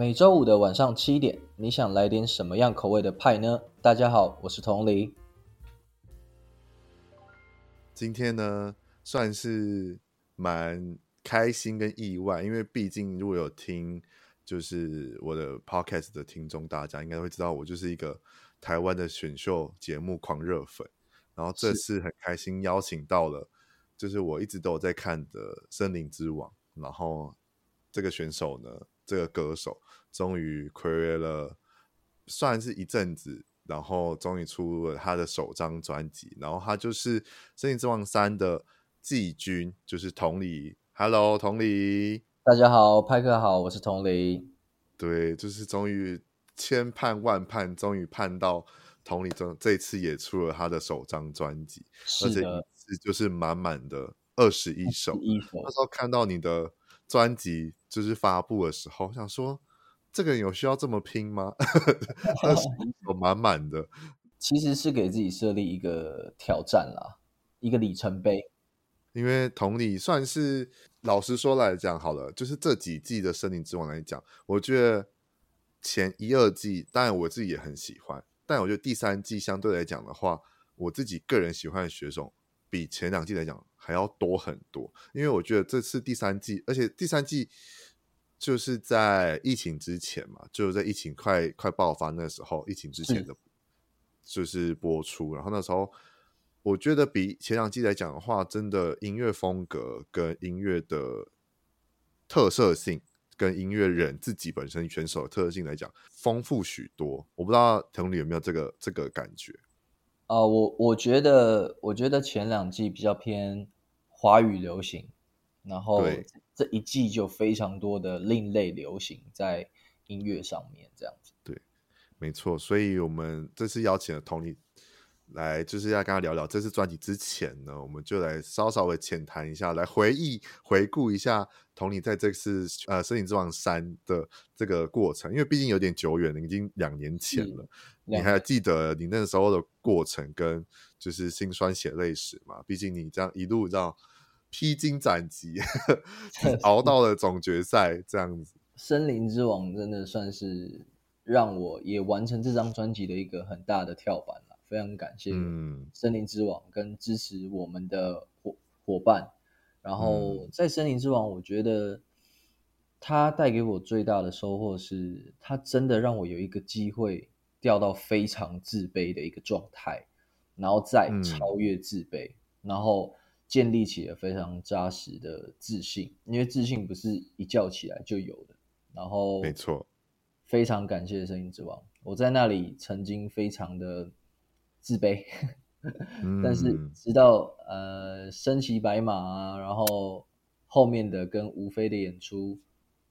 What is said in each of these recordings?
每周五的晚上七点，你想来点什么样口味的派呢？大家好，我是童黎。今天呢，算是蛮开心跟意外，因为毕竟如果有听就是我的 podcast 的听众，大家应该会知道，我就是一个台湾的选秀节目狂热粉。然后这次很开心邀请到了，就是我一直都有在看的《森林之王》，然后这个选手呢，这个歌手终于睽违了，算是一阵子，然后终于出了他的首张专辑，然后他就是《森林之王三》的季军，就是同理。Hello，同理，大家好，派克好，我是同理。对，就是终于千盼万盼，终于盼到。同理，这这次也出了他的首张专辑，而且一次就是满满的二十一首。那时候看到你的专辑就是发布的时候，我想说这个人有需要这么拼吗？二十一首满满的，其实是给自己设立一个挑战啦，一个里程碑。因为同理算是老实说来讲好了，就是这几季的《森林之王》来讲，我觉得前一二季，当然我自己也很喜欢。但我觉得第三季相对来讲的话，我自己个人喜欢的选手比前两季来讲还要多很多。因为我觉得这次第三季，而且第三季就是在疫情之前嘛，就是在疫情快快爆发那时候，疫情之前的，就是播出。然后那时候我觉得比前两季来讲的话，真的音乐风格跟音乐的特色性。跟音乐人自己本身选手的特色性来讲，丰富许多。我不知道同理有没有这个这个感觉？啊、呃，我我觉得，我觉得前两季比较偏华语流行，然后这一季就非常多的另类流行在音乐上面，这样子。对，没错。所以我们这次邀请了同理。来，就是要跟他聊聊这次专辑之前呢，我们就来稍稍的浅谈一下，来回忆、回顾一下同理在这次呃《森林之王三》的这个过程，因为毕竟有点久远了，已经两年前了。你还记得你那时候的过程跟就是心酸血泪史吗？毕竟你这样一路这披荆斩棘，熬到了总决赛这样子。《森林之王》真的算是让我也完成这张专辑的一个很大的跳板了。非常感谢森林之王跟支持我们的伙伙伴，然后在森林之王，我觉得他带给我最大的收获是，他真的让我有一个机会掉到非常自卑的一个状态，然后再超越自卑，然后建立起了非常扎实的自信，因为自信不是一觉起来就有的。然后没错，非常感谢声音之王，我在那里曾经非常的。自卑，但是直到呃身骑白马啊，然后后面的跟吴飞的演出，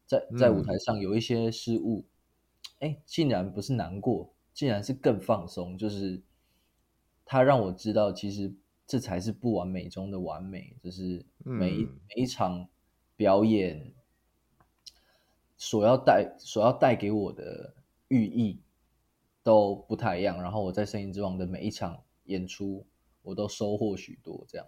在在舞台上有一些失误，哎、嗯，竟然不是难过，竟然是更放松，就是他让我知道，其实这才是不完美中的完美，就是每一、嗯、每一场表演所要带所要带给我的寓意。都不太一样，然后我在《声音之王》的每一场演出，我都收获许多。这样，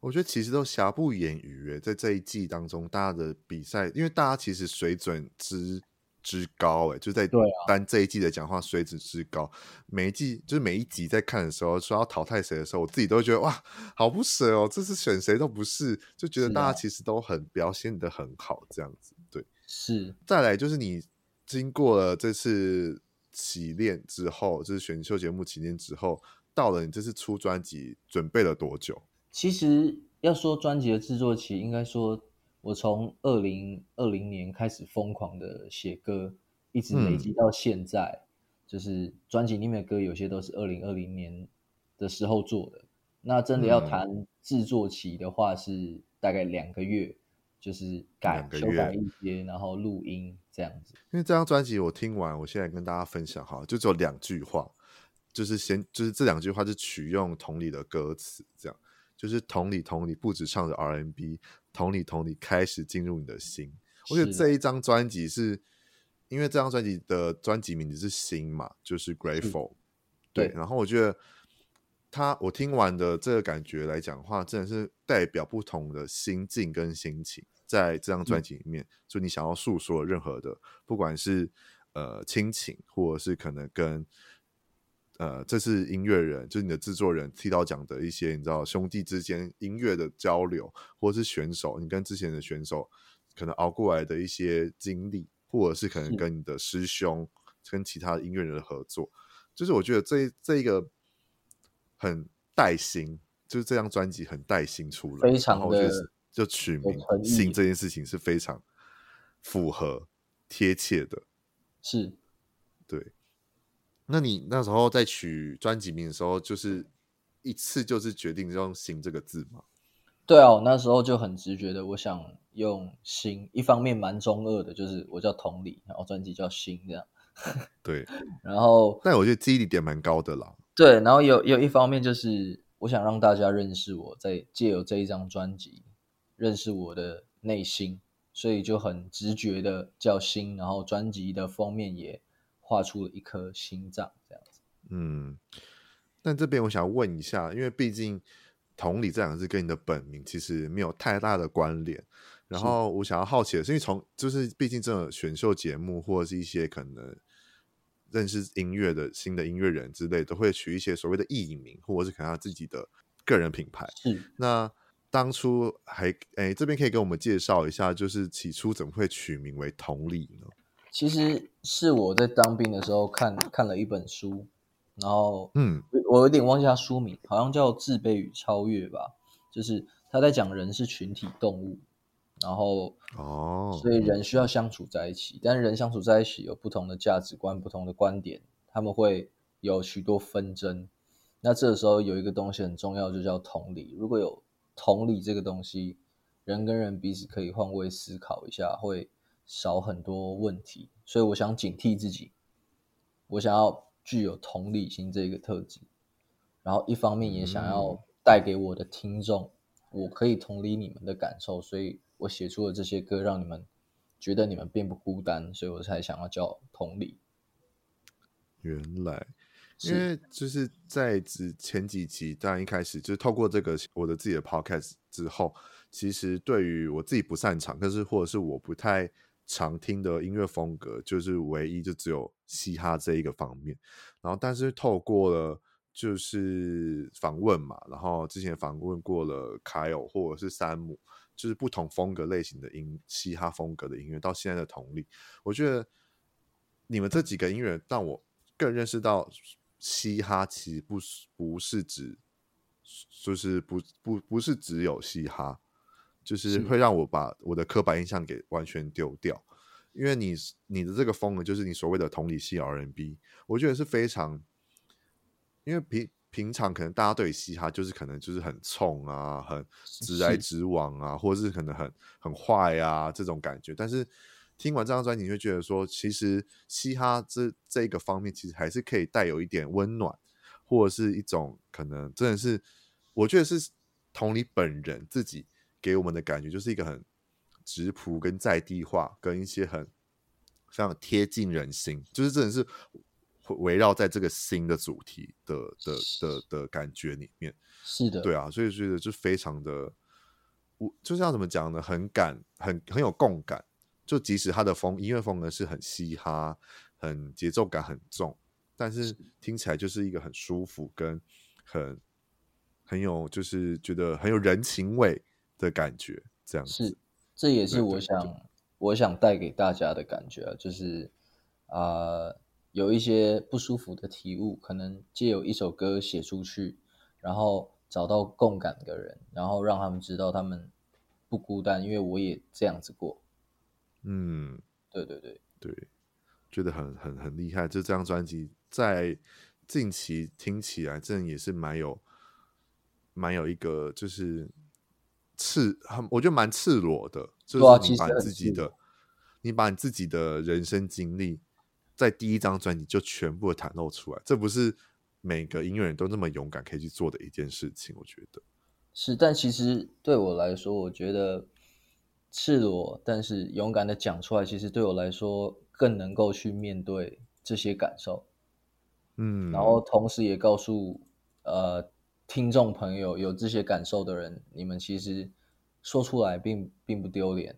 我觉得其实都瑕不掩瑜。在这一季当中，大家的比赛，因为大家其实水准之之高，哎，就在单这一季的讲话水准之高。每一季就是每一集在看的时候，说要淘汰谁的时候，我自己都会觉得哇，好不舍哦，这次选谁都不是，就觉得大家其实都很表现的很好，这样子。对，是。再来就是你经过了这次。起练之后，就是选秀节目起练之后，到了你这次出专辑，准备了多久？其实要说专辑的制作期，应该说我从二零二零年开始疯狂的写歌，一直累积到现在，嗯、就是专辑里面的歌有些都是二零二零年的时候做的。那真的要谈制作期的话，是大概两个月。就是改修改一些，然后录音这样子。因为这张专辑我听完，我现在跟大家分享哈，就只有两句话，就是先就是这两句话是取用同理的歌词，这样就是同理同理不止唱着 R&B，同理同理开始进入你的心。我觉得这一张专辑是因为这张专辑的专辑名字是心嘛，就是 Grateful，对，对，然后我觉得。他我听完的这个感觉来讲的话，真的是代表不同的心境跟心情。在这张专辑里面，嗯、就你想要诉说任何的，不管是呃亲情，或者是可能跟呃这是音乐人，就是你的制作人提到讲的一些，你知道兄弟之间音乐的交流，或者是选手，你跟之前的选手可能熬过来的一些经历，或者是可能跟你的师兄、跟其他音乐人的合作，就是我觉得这这一个很带心。就是这张专辑很带心出来，非常的就取名“心”这件事情是非常符合贴切的，是，对。那你那时候在取专辑名的时候，就是一次就是决定用“心”这个字吗？对啊，我那时候就很直觉的，我想用“心”，一方面蛮中二的，就是我叫同理，然后专辑叫“心”这样。对，然后但我觉得记忆点蛮高的啦。对，然后有有一方面就是。我想让大家认识我，在借由这一张专辑认识我的内心，所以就很直觉的叫心，然后专辑的封面也画出了一颗心脏，这样子。嗯，但这边我想问一下，因为毕竟“同理”这两个字跟你的本名其实没有太大的关联，然后我想要好奇的是，因为从就是毕竟这种选秀节目或者是一些可能。认识音乐的新的音乐人之类，都会取一些所谓的艺名，或者是可能他自己的个人品牌。是。那当初还哎，这边可以给我们介绍一下，就是起初怎么会取名为同理呢？其实是我在当兵的时候看看了一本书，然后嗯，我有点忘记他书名，好像叫《自卑与超越》吧，就是他在讲人是群体动物。然后哦，所以人需要相处在一起，但是人相处在一起有不同的价值观、不同的观点，他们会有许多纷争。那这个时候有一个东西很重要，就叫同理。如果有同理这个东西，人跟人彼此可以换位思考一下，会少很多问题。所以我想警惕自己，我想要具有同理心这个特质，然后一方面也想要带给我的听众，我可以同理你们的感受，所以。我写出了这些歌，让你们觉得你们并不孤单，所以我才想要叫同理。原来，因为就是在之前几集，当然一开始就是透过这个我的自己的 podcast 之后，其实对于我自己不擅长，但是或者是我不太常听的音乐风格，就是唯一就只有嘻哈这一个方面。然后，但是透过了就是访问嘛，然后之前访问过了凯尔或者是山姆。就是不同风格类型的音，嘻哈风格的音乐，到现在的同理，我觉得你们这几个音乐让我更认识到，嘻哈其实不不是指，就是不不不是只有嘻哈，就是会让我把我的刻板印象给完全丢掉，因为你你的这个风格就是你所谓的同理系 R&B，我觉得是非常，因为平。平常可能大家对嘻哈就是可能就是很冲啊，很直来直往啊，或者是可能很很坏啊这种感觉。但是听完这张专辑，你会觉得说，其实嘻哈这这个方面其实还是可以带有一点温暖，或者是一种可能真的是，我觉得是同理本人自己给我们的感觉，就是一个很直朴跟在地化，跟一些很非常贴近人心，就是真的是。围绕在这个新的主题的的的的感觉里面，是的，对啊，所以觉得就非常的，我就是要怎么讲呢？很感，很很有共感。就即使他的风音乐风格是很嘻哈，很节奏感很重，但是听起来就是一个很舒服，跟很很有就是觉得很有人情味的感觉。这样子是，这也是我想我想带给大家的感觉啊，就是啊。呃有一些不舒服的体悟，可能借由一首歌写出去，然后找到共感的人，然后让他们知道他们不孤单，因为我也这样子过。嗯，对对对对，觉得很很很厉害。就这张专辑在近期听起来，真的也是蛮有蛮有一个就是赤，很我觉得蛮赤裸的，就是你把自己的，你把你自己的人生经历。在第一张专辑就全部的袒露出来，这不是每个音乐人都那么勇敢可以去做的一件事情。我觉得是，但其实对我来说，我觉得赤裸但是勇敢的讲出来，其实对我来说更能够去面对这些感受。嗯，然后同时也告诉呃听众朋友，有这些感受的人，你们其实说出来并并不丢脸，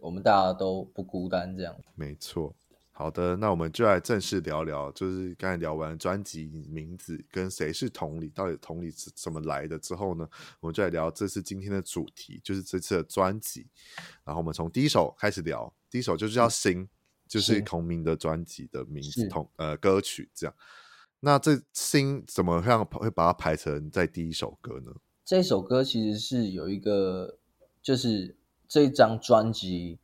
我们大家都不孤单，这样。没错。好的，那我们就来正式聊聊，就是刚才聊完专辑名字跟谁是同理，到底同理是怎么来的之后呢，我们就来聊这次今天的主题，就是这次的专辑。然后我们从第一首开始聊，第一首就是叫《心》，就是同名的专辑的名字同呃歌曲这样。那这《心》怎么样会把它排成在第一首歌呢？这首歌其实是有一个，就是这一张专辑。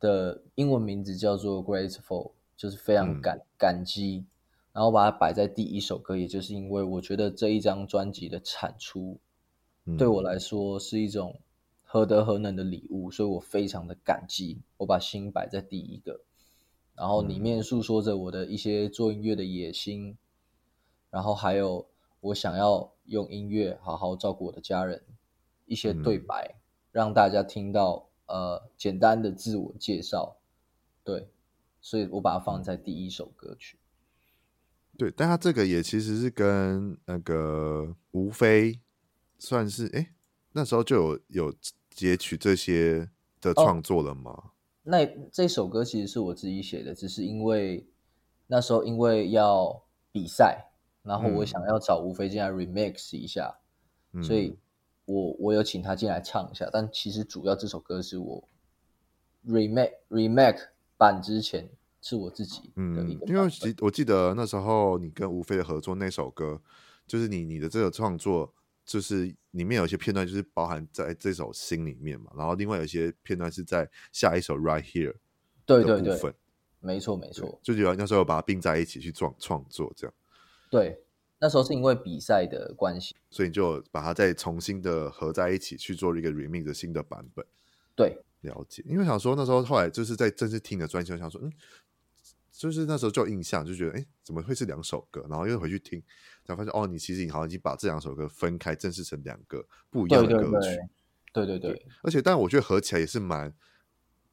的英文名字叫做 Grateful，就是非常感、嗯、感激，然后把它摆在第一首歌，也就是因为我觉得这一张专辑的产出，对我来说是一种何德何能的礼物，所以我非常的感激。我把心摆在第一个，然后里面诉说着我的一些做音乐的野心，然后还有我想要用音乐好好照顾我的家人，一些对白，让大家听到。呃，简单的自我介绍，对，所以我把它放在第一首歌曲。对，但他这个也其实是跟那个吴非算是哎，那时候就有有截取这些的创作了吗？哦，那这首歌其实是我自己写的，只是因为那时候因为要比赛，然后我想要找吴飞进来 remix 一下，嗯，所以。我我有请他进来唱一下，但其实主要这首歌是我 remake remake 版之前是我自己的一个。嗯，因为记我记得那时候你跟吴飞的合作那首歌，就是你你的这个创作，就是里面有一些片段就是包含在这首心里面嘛，然后另外有一些片段是在下一首 Right Here 对对对，没错没错，就觉得那时候把它并在一起去创创作这样，对。那时候是因为比赛的关系，所以你就把它再重新的合在一起去做一个 remix 的新的版本。对，了解。因为想说那时候后来就是在正式听的专辑，我想说，嗯，就是那时候就有印象，就觉得，哎、欸，怎么会是两首歌？然后又回去听，才发现，哦，你其实你好像已经把这两首歌分开，正式成两个不一样的歌曲。对对对，对对对。而且，但我觉得合起来也是蛮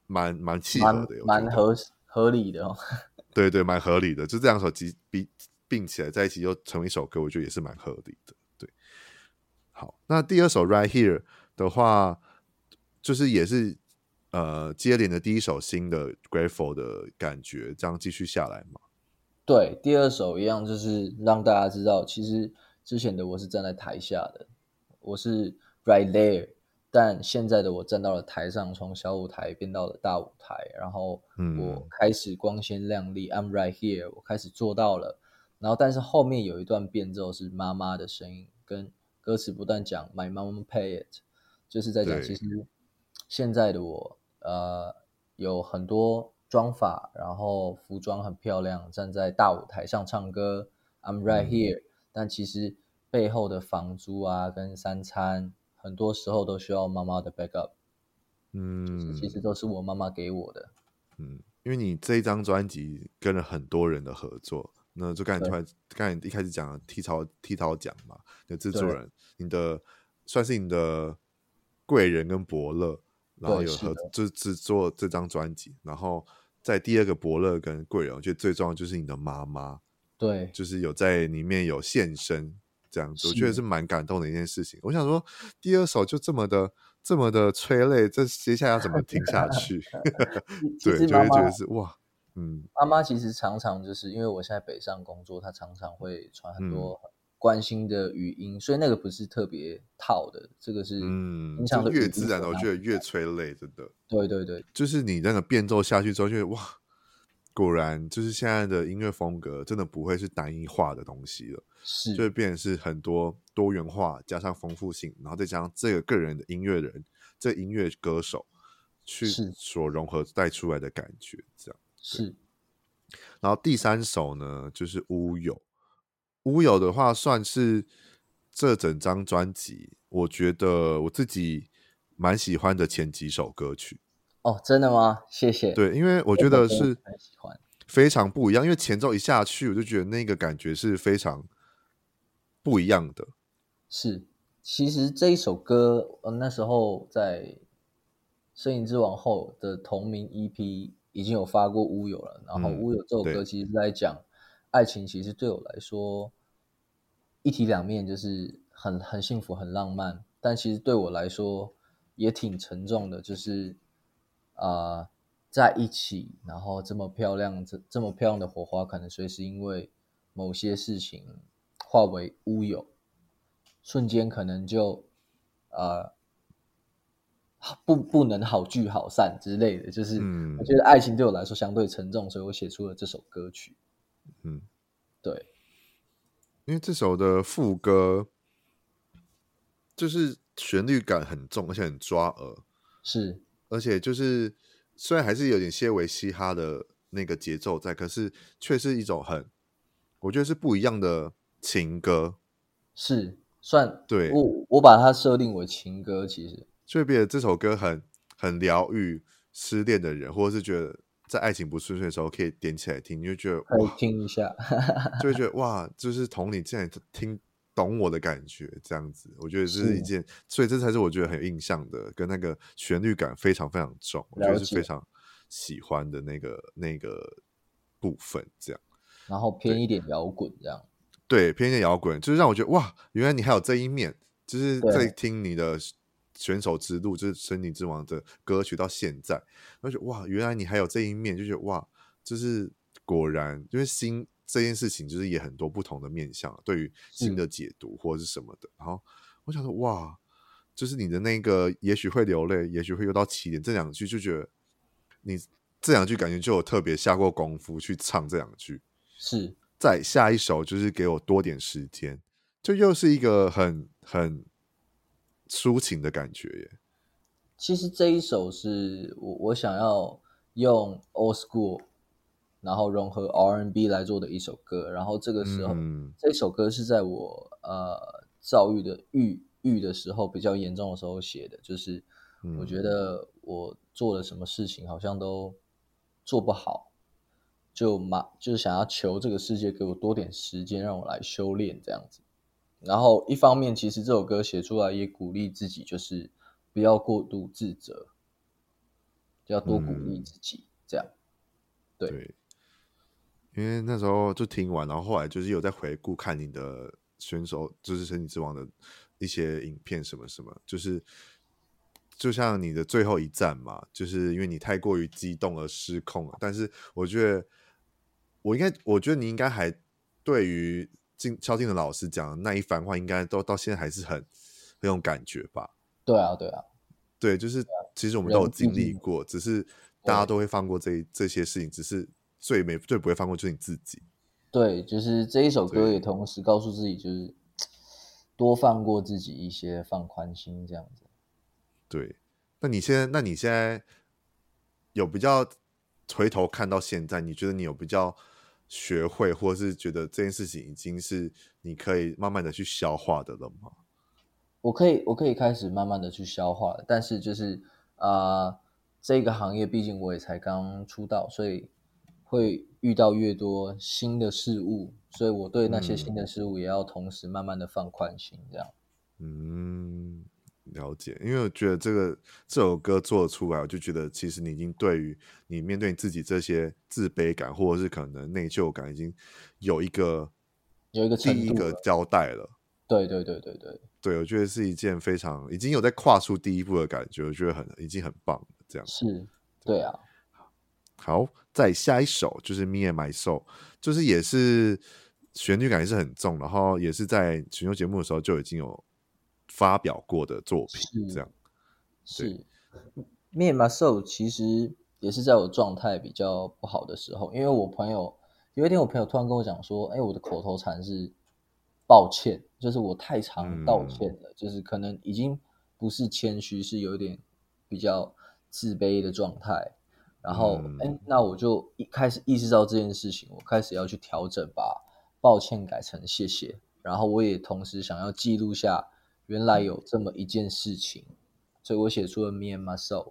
蛮蛮契合的，蛮合合理的哦。对对，蛮合理的。就这两首集比。并起来在一起又成为一首歌，我觉得也是蛮合理的。对，好，那第二首《Right Here》的话，就是也是呃接连的第一首新的《Grateful》的感觉，这样继续下来嘛？对，第二首一样，就是让大家知道，其实之前的我是站在台下的，我是 Right There，但现在的我站到了台上，从小舞台变到了大舞台，然后我开始光鲜亮丽，嗯，I'm Right Here，我开始做到了。然后，但是后面有一段变奏是妈妈的声音，跟歌词不断讲 “My mom pay it”，就是在讲其实现在的我，呃，有很多妆法，然后服装很漂亮，站在大舞台上唱歌，“I'm right here”，嗯。但其实背后的房租啊，跟三餐，很多时候都需要妈妈的 backup。嗯，其实都是我妈妈给我的。嗯，因为你这一张专辑跟了很多人的合作。那就刚才突然，刚才一开始讲踢槽剃槽奖嘛，的制作人，你的算是你的贵人跟伯乐，然后有合就制作这张专辑，然后在第二个伯乐跟贵人，我觉得最重要就是你的妈妈，对，就是有在里面有现身这样子，我觉得是蛮感动的一件事情。我想说，第二首就这么的这么的催泪，这接下来要怎么听下去？对，就会觉得是哇。嗯，妈妈其实常常就是因为我现在北上工作，她常常会传很多关心的语音，嗯、所以那个不是特别套的，这个是嗯，越自然的，我觉得越催泪，真的。对对对，就是你那个变奏下去之后，就哇，果然就是现在的音乐风格真的不会是单一化的东西了，是，就会变成是很多多元化，加上丰富性，然后再加上这个个人的音乐人，这个、音乐歌手去所融合带出来的感觉，这样。是，然后第三首呢，就是《乌有》。乌有的话，算是这整张专辑，我觉得我自己蛮喜欢的前几首歌曲。哦，真的吗？谢谢。对，因为我觉得是非常不一样，因为前奏一下去，我就觉得那个感觉是非常不一样的。是，其实这一首歌，呃，那时候在《摄影之王》后的同名 EP。已经有发过《乌有》了，然后《乌有》这首歌其实是在讲爱情，其实对我来说一体两面，就是很很幸福、很浪漫。但其实对我来说，也挺沉重的，就是啊、呃，在一起，然后这么漂亮，这这么漂亮的火花，可能随时因为某些事情化为乌有，瞬间可能就呃不不能好聚好散之类的。就是我觉得爱情对我来说相对沉重，所以我写出了这首歌曲。嗯，对，因为这首的副歌就是旋律感很重，而且很抓耳。是，而且就是虽然还是有点些微嘻哈的那个节奏在，可是却是一种很，我觉得是不一样的情歌。是，算对，我我把它设定为情歌，其实就会觉得这首歌很很疗愈失恋的人，或者是觉得。在爱情不顺遂的时候，可以点起来听，你就觉得可以听一下，就会觉 得哇，就是同你这样听懂我的感觉，这样子，我觉得这是一件，所以这才是我觉得很有印象的，跟那个旋律感非常非常重，我觉得是非常喜欢的那个那个部分，这样，然后偏一点摇滚，这样，对，偏一点摇滚，就是让我觉得哇，原来你还有这一面，就是在听你的。选手之路就是《森林之王》的歌曲，到现在，而且哇，原来你还有这一面，就觉得哇，就是果然，因为新这件事情就是也很多不同的面向，对于新的解读或者是什么的。然后我想说哇，就是你的那个也许会流泪，也许会又到起点这两句，就觉得你这两句感觉就有特别下过功夫去唱这两句。是，再下一首就是给我多点时间，就又是一个很很。抒情的感觉耶。其实这一首是我我想要用 old school，然后融合 R&B 来做的一首歌。然后这个时候，嗯、这首歌是在我呃躁郁的郁郁的时候比较严重的时候写的。就是我觉得我做了什么事情好像都做不好，就嘛就是想要求这个世界给我多点时间，让我来修炼这样子。然后一方面，其实这首歌写出来也鼓励自己，就是不要过度自责，就要多鼓励自己，嗯、这样对。对，因为那时候就听完，然后后来就是有在回顾看你的选手，就是《身体之王》的一些影片什么什么，就是就像你的最后一战嘛，就是因为你太过于激动而失控了。但是我觉得，我应该，我觉得你应该还对于。进萧敬腾老师讲的那一番话，应该都到现在还是很很有感觉吧？对啊，对啊，对，就是其实我们都有经历过，只是大家都会放过这这些事情，只是最没最不会放过就是你自己。对，就是这一首歌也同时告诉自己，就是多放过自己一些，放宽心这样子。对，那你现在，那你现在有比较回头看到现在，你觉得你有比较？学会，或是觉得这件事情已经是你可以慢慢的去消化的了吗？我可以，我可以开始慢慢的去消化，但是就是啊、呃，这个行业毕竟我也才刚出道，所以会遇到越多新的事物，所以我对那些新的事物也要同时慢慢的放宽心，这样。嗯。了解，因为我觉得这个这首歌做出来，我就觉得其实你已经对于你面对你自己这些自卑感或者是可能内疚感，已经有一个有一个第一个交代了。对对对对对，对我觉得是一件非常已经有在跨出第一步的感觉，我觉得很已经很棒了。这样是，对啊。好，再下一首就是 Me and My Soul，就是也是旋律感也是很重，然后也是在选秀节目的时候就已经有。发表过的作品，这样是。Me and My 其实也是在我状态比较不好的时候，因为我朋友有一天，我朋友突然跟我讲说：“哎，我的口头禅是抱歉，就是我太常道歉了，嗯、就是可能已经不是谦虚，是有一点比较自卑的状态。”然后，哎、嗯，那我就一开始意识到这件事情，我开始要去调整，把抱歉改成谢谢。然后，我也同时想要记录下。原来有这么一件事情，所以我写出了《Me and My Soul》。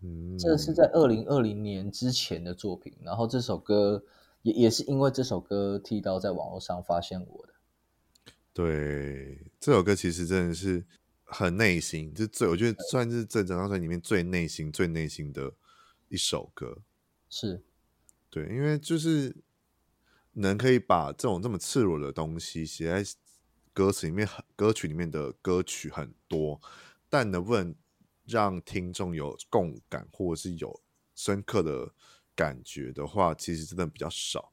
嗯，这是在二零二零年之前的作品。然后这首歌也也是因为这首歌剃刀在网络上发现我的。对，这首歌其实真的是很内心，就最我觉得算是这整张专辑里面最内心、最内心的一首歌。是，对，因为就是能可以把这种这么赤裸的东西写在。歌词里面很歌曲里面的歌曲很多，但能不能让听众有共感，或者是有深刻的感觉的话，其实真的比较少，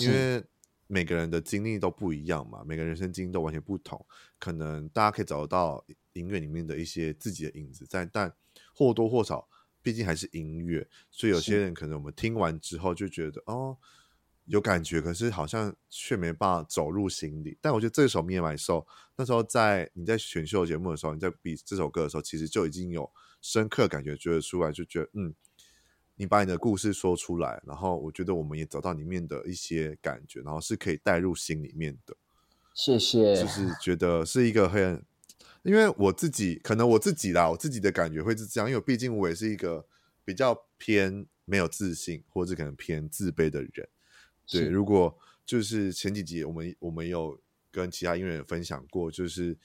因为每个人的经历都不一样嘛，每个人生经历都完全不同，可能大家可以找得到音乐里面的一些自己的影子在，但或多或少，毕竟还是音乐，所以有些人可能我们听完之后就觉得哦。有感觉，可是好像却没办法走入心里。但我觉得这首《Me and My Soul》那时候在你在选秀节目的时候，你在比这首歌的时候，其实就已经有深刻感觉觉得出来，就觉得嗯，你把你的故事说出来，然后我觉得我们也找到里面的一些感觉，然后是可以带入心里面的。谢谢，就是觉得是一个很，因为我自己可能我自己啦，我自己的感觉会是这样，因为毕竟我也是一个比较偏没有自信，或者可能偏自卑的人。对，如果就是前几集我们我们有跟其他音乐人分享过，就是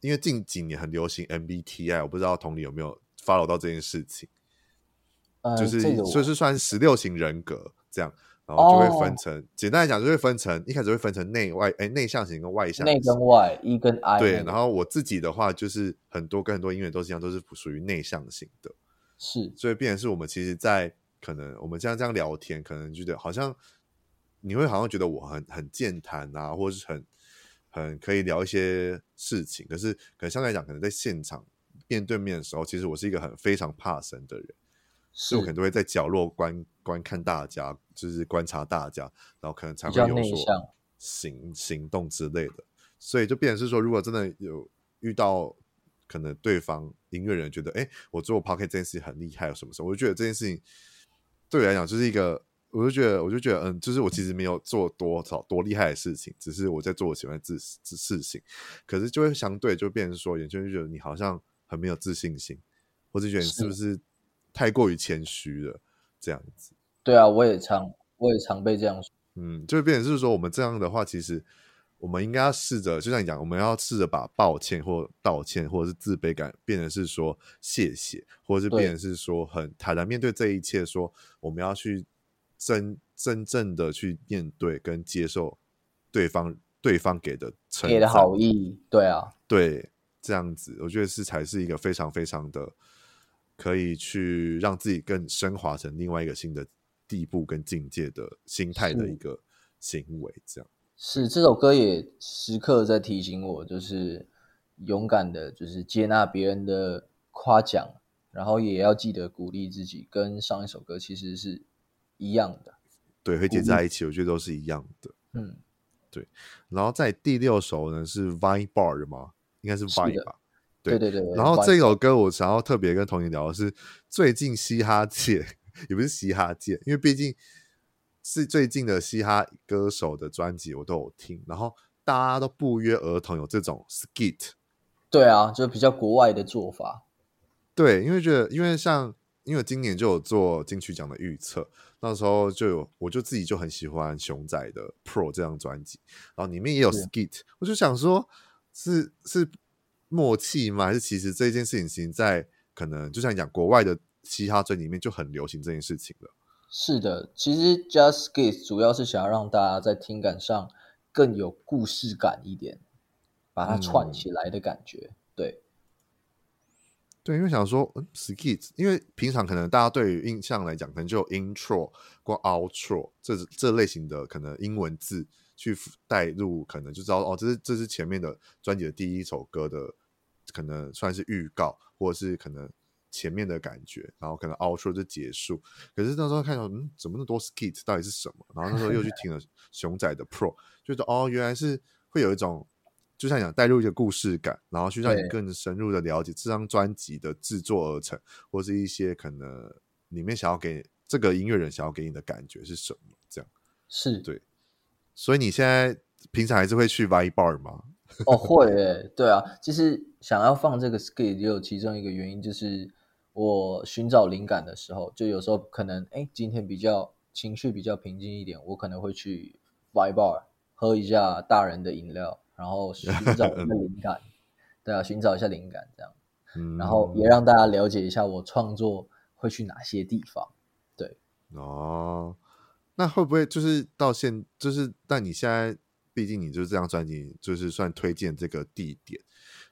因为近几年很流行 MBTI，我不知道同理有没有 follow 到这件事情，呃、就是就是算十六型人格这样，然后就会分成，哦、简单来讲就会分成一开始会分成内外，哎，内向型跟外向型，内跟外一跟 I。对，然后我自己的话就是很多跟很多音乐人都是一样，都是属于内向型的，是，所以变成是我们其实，在可能我们这样这样聊天，可能觉得好像。你会好像觉得我很很健谈啊，或者是很很可以聊一些事情，可是可能相对来讲，可能在现场面对面的时候，其实我是一个很非常怕生的人，所以我可能都会在角落观观看大家，就是观察大家，然后可能才会有所行行动之类的，所以就变成是说，如果真的有遇到可能对方音乐人觉得，哎，我做 Podcast 这件事情很厉害，有什么时候，我就觉得这件事情对我来讲就是一个。我就觉得，我就觉得，嗯，就是我其实没有做多少多厉害的事情，只是我在做我喜欢的事事情。可是就会相对就变成说，有些人觉得你好像很没有自信心，或者觉得你是不是太过于谦虚了这样子。对啊，我也常我也常被这样说。嗯，就会变成是说，我们这样的话，其实我们应该要试着，就像你讲，我们要试着把抱歉或道歉或者是自卑感变成是说谢谢，或者是变成是说很坦然面对这一切，说我们要去。真真正的去面对跟接受对方对方给的给的好意，对啊，对，这样子，我觉得是才是一个非常非常的可以去让自己更升华成另外一个新的地步跟境界的心态的一个行为，这样是这首歌也时刻在提醒我，就是勇敢的，就是接纳别人的夸奖，然后也要记得鼓励自己，跟上一首歌其实是。一样的，对，会结在一起，我觉得都是一样的。嗯，对。然后在第六首呢是 Vine Bar 的吗？应该是 Vine 吧？对对对。然后这首歌我想要特别跟童年聊的是，最近嘻哈界也不是嘻哈界，因为毕竟是最近的嘻哈歌手的专辑我都有听，然后大家都不约而同有这种 skit。对啊，就比较国外的做法。对，因为觉得，因为像。因为今年就有做金曲奖的预测，那时候就有，我就自己就很喜欢熊仔的《Pro》这张专辑，然后里面也有 skit，我就想说，是是默契吗？还是其实这件事情，其实在可能就像你讲，国外的嘻哈圈里面就很流行这件事情了。是的，其实 Just Skit 主要是想要让大家在听感上更有故事感一点，把它串起来的感觉，嗯、对。对，因为想说，嗯，skit，因为平常可能大家对于印象来讲，可能就有 intro 或 outro 这这类型的可能英文字去带入，可能就知道哦，这是这是前面的专辑的第一首歌的，可能算是预告，或者是可能前面的感觉，然后可能 outro 就结束。可是那时候看到，嗯，怎么那么多 skit，到底是什么？然后那时候又去听了熊仔的 Pro，就说哦，原来是会有一种。就像讲带入一个故事感，然后去让你更深入的了解这张专辑的制作而成，或是一些可能里面想要给这个音乐人想要给你的感觉是什么？这样是对。所以你现在平常还是会去 Vibe Bar 吗？哦，会诶，对啊。其实想要放这个 skit 也有其中一个原因，就是我寻找灵感的时候，就有时候可能哎，今天比较情绪比较平静一点，我可能会去 Vibe Bar 喝一下大人的饮料。然后寻找一个灵感，对啊，寻找一下灵感这样，嗯，然后也让大家了解一下我创作会去哪些地方，对。哦，那会不会就是到现就是，但你现在毕竟你就是这张专辑就是算推荐这个地点，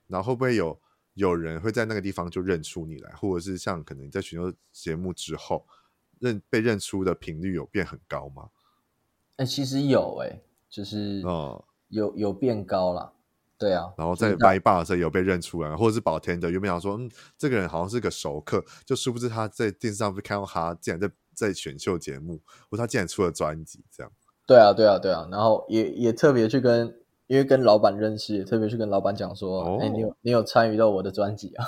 然后会不会有有人会在那个地方就认出你来，或者是像可能你在选秀节目之后认被认出的频率有变很高吗？哎、欸，其实有哎、欸，就是哦，有有变高了。对啊，然后在麦霸的时候有被认出来，或者是 bartender 有没有想说，嗯，这个人好像是个熟客，就殊不知他在电视上被看到他竟然在在选秀节目，或他竟然出了专辑，这样。对啊，对啊，对啊，然后也也特别去跟，因为跟老板认识，也特别去跟老板讲说，哎、哦欸，你有你有参与到我的专辑啊？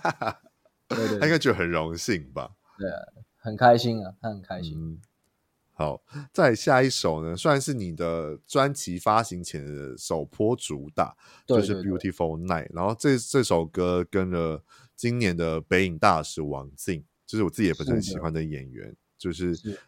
对，对对，他应该觉得很荣幸吧？对啊，很开心啊，他很开心。嗯好，再下一首呢，算是你的专辑发行前的首波主打，对对对，就是 Beautiful Night。然后这这首歌跟了今年的北影大使王静，就是我自己也不是很喜欢的演员，是就是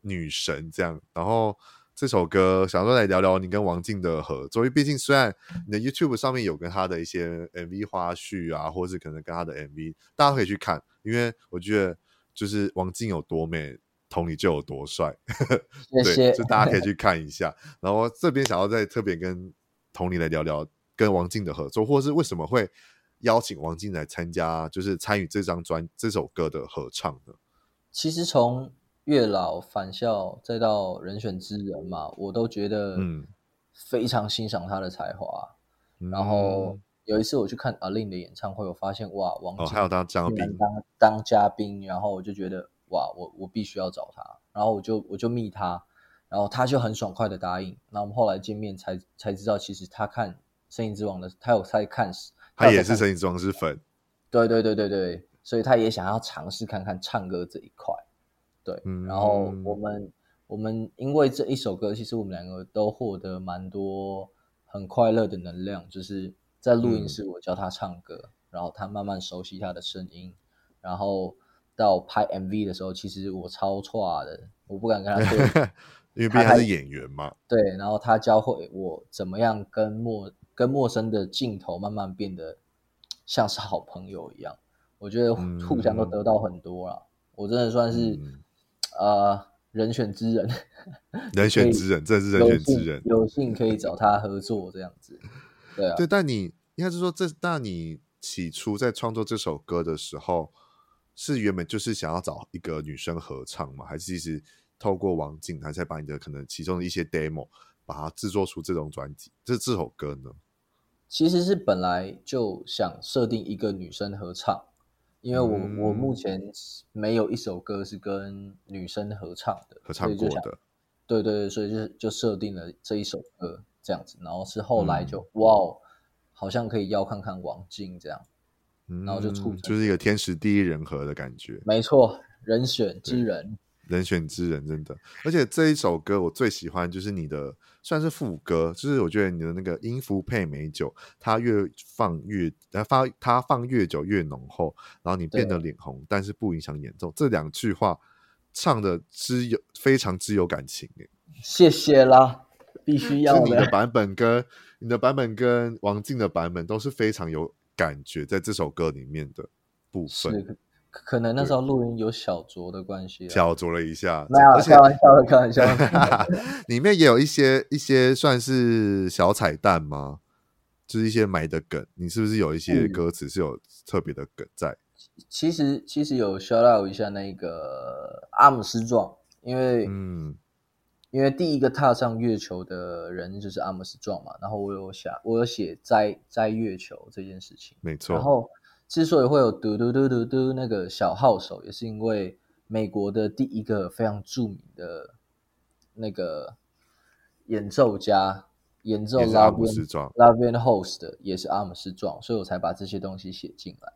女神这样。然后这首歌想说来聊聊你跟王静的合作，因为毕竟虽然你的 YouTube 上面有跟她的一些 MV 花絮啊，或是可能跟她的 MV，大家可以去看，因为我觉得就是王静有多美。同理就有多帅，对，就大家可以去看一下。然后这边想要再特别跟同理来聊聊跟王静的合作，或是为什么会邀请王静来参加，就是参与这张专这首歌的合唱呢？其实从月老返校再到人选之人嘛，我都觉得嗯非常欣赏他的才华。嗯、然后有一次我去看 A-Lin 的演唱会，我发现哇，王静、哦、还有当嘉宾当当嘉宾，然后我就觉得。哇，我我必须要找他，然后我就我就密他，然后他就很爽快的答应。那我们后来见面才才知道，其实他看《声音之王》的，他有在看，他也是《声音之王》之粉。对对对对对，所以他也想要尝试看看唱歌这一块。对，嗯、然后我们我们因为这一首歌，其实我们两个都获得蛮多很快乐的能量，就是在录音室我教他唱歌，嗯、然后他慢慢熟悉他的声音，然后。到拍 MV 的时候，其实我超差的，我不敢跟他对，因为毕竟他是演员嘛。对，然后他教会我怎么样跟陌跟陌生的镜头慢慢变得像是好朋友一样。我觉得互相都得到很多了，嗯、我真的算是、嗯、呃人选之人，人选之人，这是人选之人，有幸可以找他合作这样子。对啊，对，但你应该是说这，那你起初在创作这首歌的时候。是原本就是想要找一个女生合唱吗？还是其实透过王静，他才把你的可能其中的一些 demo，把它制作出这种专辑，这这首歌呢？其实是本来就想设定一个女生合唱，因为我、嗯、我目前没有一首歌是跟女生合唱的，合唱过的。对对对，所以就就设定了这一首歌这样子，然后是后来就、嗯、哇，好像可以要看看王静这样。然后就出、嗯，就是一个天时地利人和的感觉。没错，人选之人，人选之人，真的。而且这一首歌我最喜欢就是你的，算是副歌，就是我觉得你的那个音符配美酒，它越放越，它发它放越久越浓厚，然后你变得脸红，但是不影响演奏。这两句话唱的之有非常之有感情诶。谢谢啦，必须要的。你的版本跟你的版本跟王静的版本都是非常有。感觉在这首歌里面的部分，是可能那时候录音有小酌的关系，小酌了一下，没有开玩笑的，开玩笑的。里面也有一些一些算是小彩蛋吗？就是一些埋的梗，你是不是有一些歌词是有特别的梗在？嗯、其实其实有 shout out 一下那个阿姆斯壮，因为嗯。因为第一个踏上月球的人就是阿姆斯壮嘛，然后我有写，我有写摘摘月球这件事情，没错。然后之所以会有嘟嘟嘟嘟嘟那个小号手，也是因为美国的第一个非常著名的那个演奏家演奏 Love and Love and Rose 的也是阿姆斯壮，所以我才把这些东西写进来。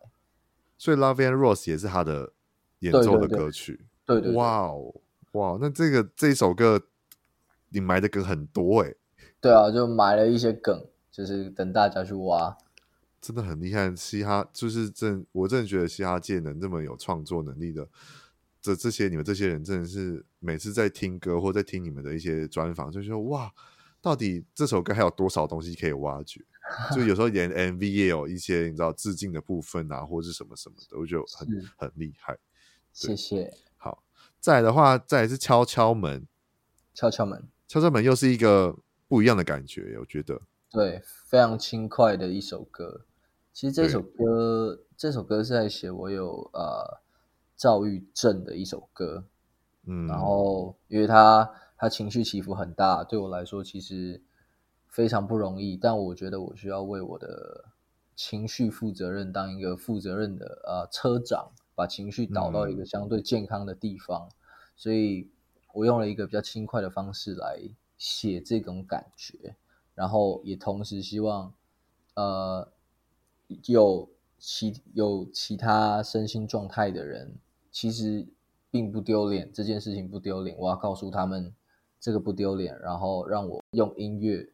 所以 Love and Rose 也是他的演奏的歌曲，对对对，哇哦哇，那这个这首歌。你埋的梗很多哎、欸，对啊，就埋了一些梗，就是等大家去挖，真的很厉害。嘻哈就是真，我真的觉得嘻哈界能这么有创作能力的，这这些你们这些人真的是每次在听歌或在听你们的一些专访，就说哇，到底这首歌还有多少东西可以挖掘？就有时候连 MV 也有一些你知道致敬的部分啊，或者是什么什么的，我觉得很很厉害。谢谢。好，再来的话，再来是敲敲门，敲敲门。敲敲门又是一个不一样的感觉，我觉得。对，非常轻快的一首歌，其实这首歌，这首歌是在写我有呃躁郁症的一首歌。嗯，然后因为他他情绪起伏很大，对我来说其实非常不容易。但我觉得我需要为我的情绪负责任，当一个负责任的呃车长，把情绪导到一个相对健康的地方。嗯、所以我用了一个比较轻快的方式来写这种感觉，然后也同时希望呃有其有其他身心状态的人，其实。并不丢脸，这件事情不丢脸。我要告诉他们，这个不丢脸。然后让我用音乐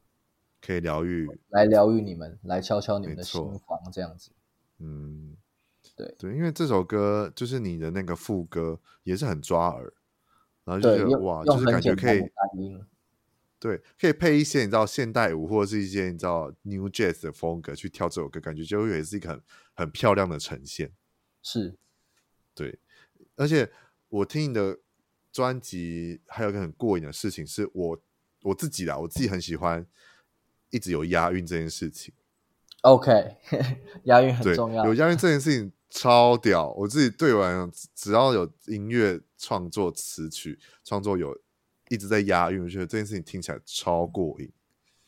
可以疗愈，来疗愈你们，来敲敲你们的心房，这样子。嗯，对对，因为这首歌就是你的那个副歌也是很抓耳，然后就觉得哇，就是感觉可以，对，可以配一些你知道现代舞或者是一些你知道 New Jazz 的风格去跳这首歌，感觉就会是一个很很漂亮的呈现。是，对，而且。我听你的专辑，还有一个很过瘾的事情，是我我自己啦，我自己很喜欢一直有押韵这件事情。OK，押韵很重要，有押韵这件事情超屌。我自己对我来讲，只要有音乐创作词曲创作有一直在押韵，我觉得这件事情听起来超过瘾。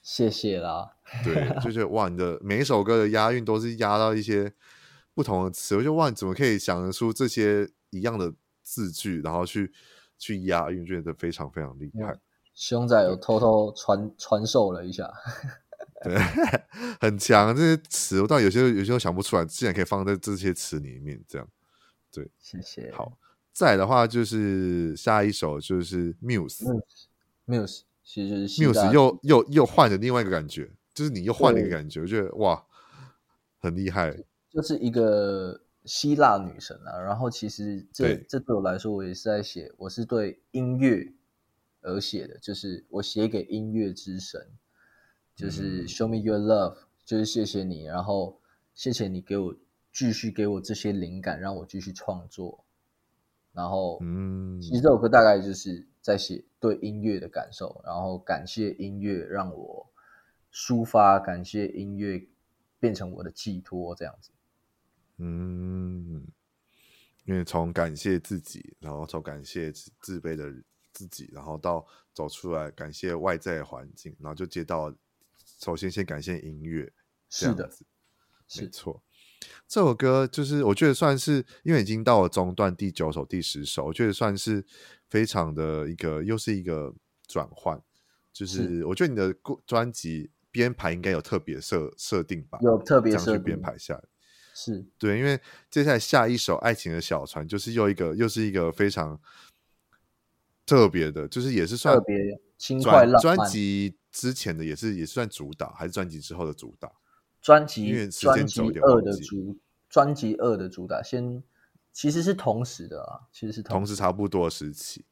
谢谢啦。对，就觉得哇，你的每一首歌的押韵都是押到一些不同的词，我就哇，你怎么可以想得出这些一样的？字句，然后去去押韵，觉得非常非常厉害。熊仔有偷偷传传授了一下，对，很强。这些词我倒有些有些都想不出来，竟然可以放在这些词里面，这样。对，谢谢。好，再来的话就是下一首就是 Muse，Muse，其实是 Muse 又又又换了另外一个感觉，就是你又换了一个感觉，我觉得哇，很厉害，就是一个。希腊女神啊，然后其实这对这对我来说，我也是在写，我是对音乐而写的，就是我写给音乐之神，就是 Show me your love，就是谢谢你，然后谢谢你给我继续给我这些灵感，让我继续创作，然后嗯，其实这首歌大概就是在写对音乐的感受，然后感谢音乐让我抒发，感谢音乐变成我的寄托，这样子。嗯，因为从感谢自己，然后从感谢自自卑的自己，然后到走出来感谢外在环境，然后就接到首先先感谢音乐，是的，没错。这首歌就是我觉得算是，因为已经到了中段第九首、第十首，我觉得算是非常的一个，又是一个转换。就是我觉得你的专辑编排应该有特别设设定吧？有特别设定编排下来。是对，因为接下来下一首《爱情的小船》就是又一个，又是一个非常特别的，就是也是算特别轻快浪漫。专辑之前的也是也是算主打，还是专辑之后的主打？专辑因为时间轴二的主专辑二的主打，先其实是同时的啊，其实是同时，同时差不多时期。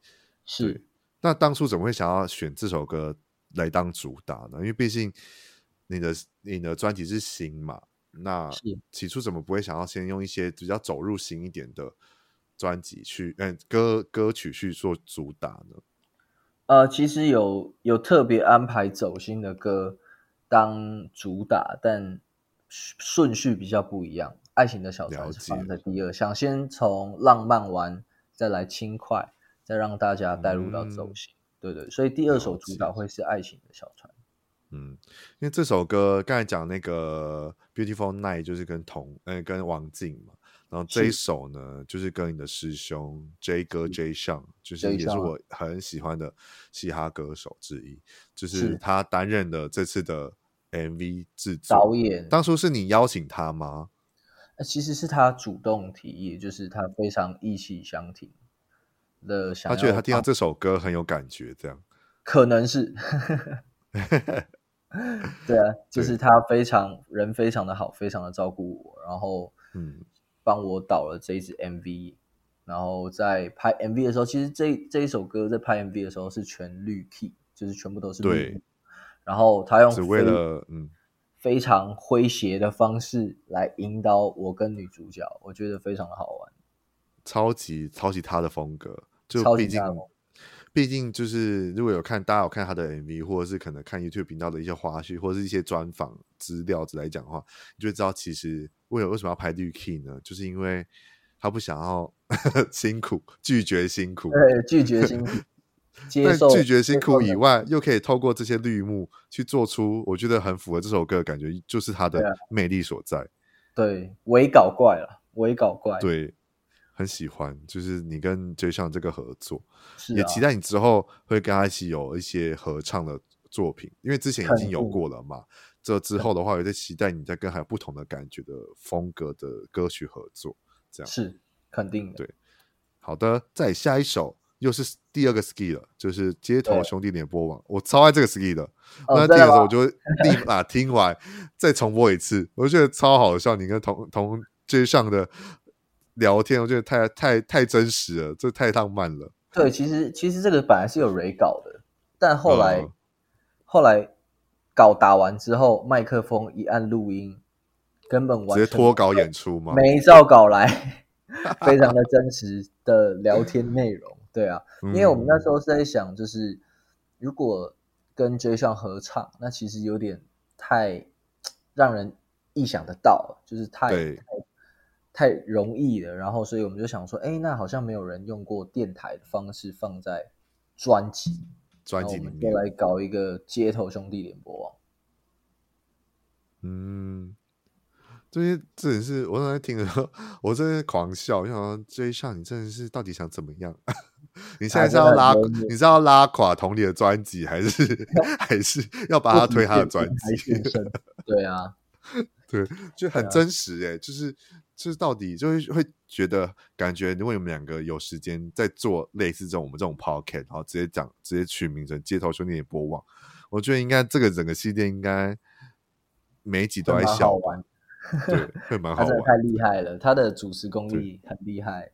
是，那当初怎么会想要选这首歌来当主打呢？因为毕竟你的你的专辑是新嘛。那起初怎么不会想要先用一些比较走入新一点的专辑去，嗯，歌歌曲去做主打呢？呃，其实有有特别安排走心的歌当主打，但顺序比较不一样。爱情的小船是放在第二，解想先从浪漫完，再来轻快，再让大家带入到走心。嗯、对对，所以第二首主打会是爱情的小船。嗯，因为这首歌刚才讲那个 Beautiful Night 就是跟同呃跟王静嘛，然后这一首呢是就是跟你的师兄 J 哥 J 上，就是也是我很喜欢的嘻哈歌手之一，就是他担任的这次的 MV 制作导演。当初是你邀请他吗？其实是他主动提议，就是他非常意气相挺的想，他觉得他听到这首歌很有感觉，这样可能是。对啊，就是他非常人非常的好，非常的照顾我，然后嗯，帮我导了这一支 MV，然后在拍 MV 的时候，其实这这一首歌在拍 MV 的时候是全绿 key，就是全部都是绿，对然后他用只为了嗯非常诙谐的方式来引导我跟女主角，我觉得非常的好玩，超级超级他的风格，就毕竟毕竟就是如果有看大家有看他的 MV，或者是可能看 YouTube 频道的一些花絮，或者是一些专访资料之来讲的话，你就会知道其实为了为什么要拍绿 key 呢？就是因为他不想要 辛苦，拒绝辛苦，对，拒绝辛苦。但拒绝辛苦以外，又可以透过这些绿幕去做出我觉得很符合这首歌的感觉，就是它的魅力所在。对，伪搞怪了，伪搞怪。对，很喜欢，就是你跟 Jay Sean 这个合作，啊，也期待你之后会跟他一起有一些合唱的作品，因为之前已经有过了嘛。这之后的话，也在期待你在跟还有不同的感觉的风格的歌曲合作，这样是肯定的。对，好的，再下一首。又是第二个 ski 了，就是街头兄弟联播网，我超爱这个 ski 的。哦、那听的时候，我就会立 马听完，再重播一次，我觉得超好笑。你跟同同 Jay 上的聊天，我觉得太太太真实了，这太浪漫了。对，其实其实这个本来是有 re 稿的，但后来、嗯、后来稿打完之后，麦克风一按录音，根本完全直接脱稿演出吗？没照稿来，非常的真实的聊天内容。对啊，因为我们那时候是在想，就是如果跟 Jay Sean 合唱，那其实有点太让人意想得到，就是太太太容易了。然后，所以我们就想说，哎，那好像没有人用过电台的方式放在专辑，专辑里面，我们就来搞一个街头兄弟联播网。嗯。这些真的是我刚才听的时候，我真的狂笑。我想说，Jay Sean，你真的是到底想怎么样？你现在是要拉，你是要拉垮同理的专辑，还是 还是要把他推他的专辑？对啊，对，就很真实哎、欸，就是就是到底就会会觉得感觉，如果你们两个有时间在做类似这种我们这种 podcast，然后直接讲直接取名成街头兄弟联播网，我觉得应该这个整个系列应该每一集都在笑玩。对，会蛮 好玩。他的太厉害了，他的主持功力很厉害。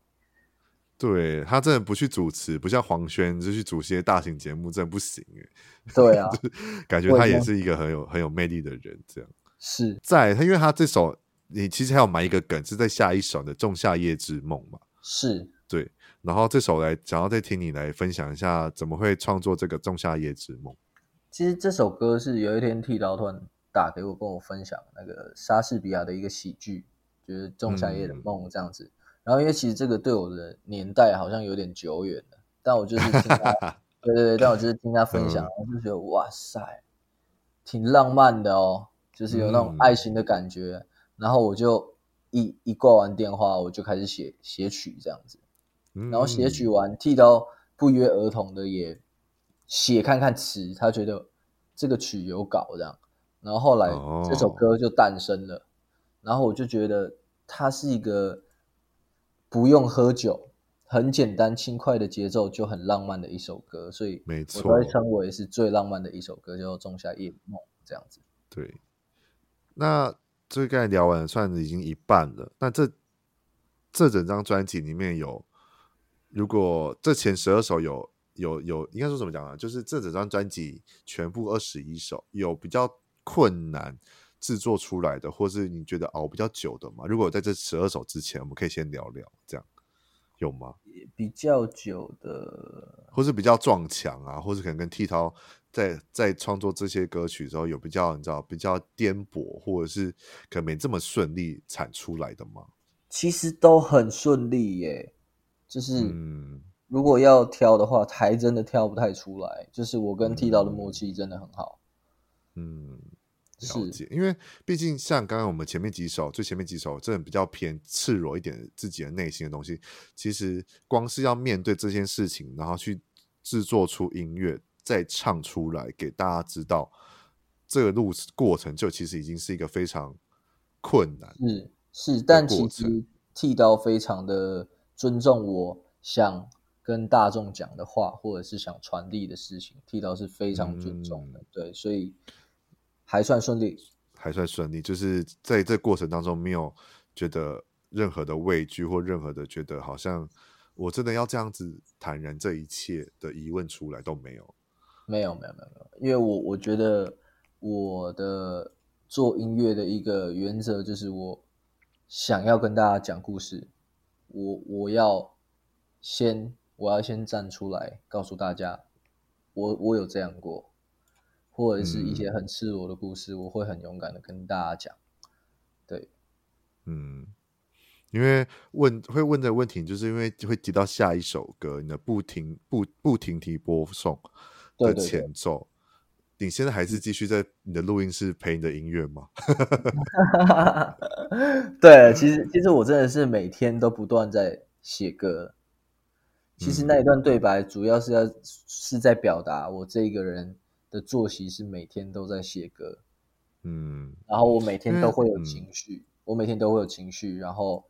对，他真的不去主持，不像黄轩就去主持一些大型节目，真的不行哎。对啊，感觉他也是一个很有很有魅力的人。这样是在他，因为他这首你其实还有埋一个梗，是在下一首的《仲夏夜之梦》嘛。是对，然后这首来想要再听你来分享一下，怎么会创作这个《仲夏夜之梦》？其实这首歌是有一天剃刀突然打给我，跟我分享那个莎士比亚的一个喜剧，就是《仲夏夜的梦》这样子。嗯、然后，因为其实这个对我的年代好像有点久远了，但我就是听他，对对对，但我就是听他分享，我、嗯、就觉得哇塞，挺浪漫的哦，就是有那种爱情的感觉。嗯、然后我就一一挂完电话，我就开始写写曲这样子。然后写曲完，剃刀不约而同的也写看看词，他觉得这个曲有搞这样。然后后来这首歌就诞生了，然后我就觉得它是一个不用喝酒、很简单轻快的节奏就很浪漫的一首歌，所以没错，我会称为是最浪漫的一首歌，叫做《仲夏夜梦》这样子。对，那这刚才聊完算已经一半了。那这这整张专辑里面有，如果这前十二首有有有，应该说怎么讲啊？就是这整张专辑全部二十一首有比较。困难制作出来的，或是你觉得熬比较久的吗？如果在这十二首之前，我们可以先聊聊，这样有吗？比较久的，或是比较撞墙啊，或是可能跟剃刀在在创作这些歌曲时候，有比较你知道比较颠簸，或者是可能没这么顺利产出来的吗？其实都很顺利耶，就是嗯，如果要挑的话，还真的挑不太出来。就是我跟剃刀的默契真的很好，嗯。了解，因为毕竟像刚刚我们前面几首，最前面几首，真的比较偏赤裸一点自己的内心的东西。其实光是要面对这件事情，然后去制作出音乐，再唱出来给大家知道，这个路过程就其实已经是一个非常困难。是是，但其实剃刀非常的尊重我想跟大众讲的话，或者是想传递的事情，剃刀是非常尊重的。嗯、对，所以。还算顺利，还算顺利，就是在这过程当中没有觉得任何的畏惧或任何的觉得好像我真的要这样子坦然这一切的疑问出来都没有，没有没有没有没有，因为我我觉得我的做音乐的一个原则就是我想要跟大家讲故事，我我要先我要先站出来告诉大家，我我有这样过，或者是一些很赤裸的故事，嗯、我会很勇敢的跟大家讲。对，嗯，因为问会问的问题，就是因为会提到下一首歌，你的不停不不停提播送的前奏。对对对你现在还是继续在你的录音室陪你的音乐吗？对，其实其实我真的是每天都不断在写歌。其实那一段对白主要是要是在表达我这一个人的作息是每天都在写歌。嗯，然后我每天都会有情绪，嗯、我每天都会有情绪，然后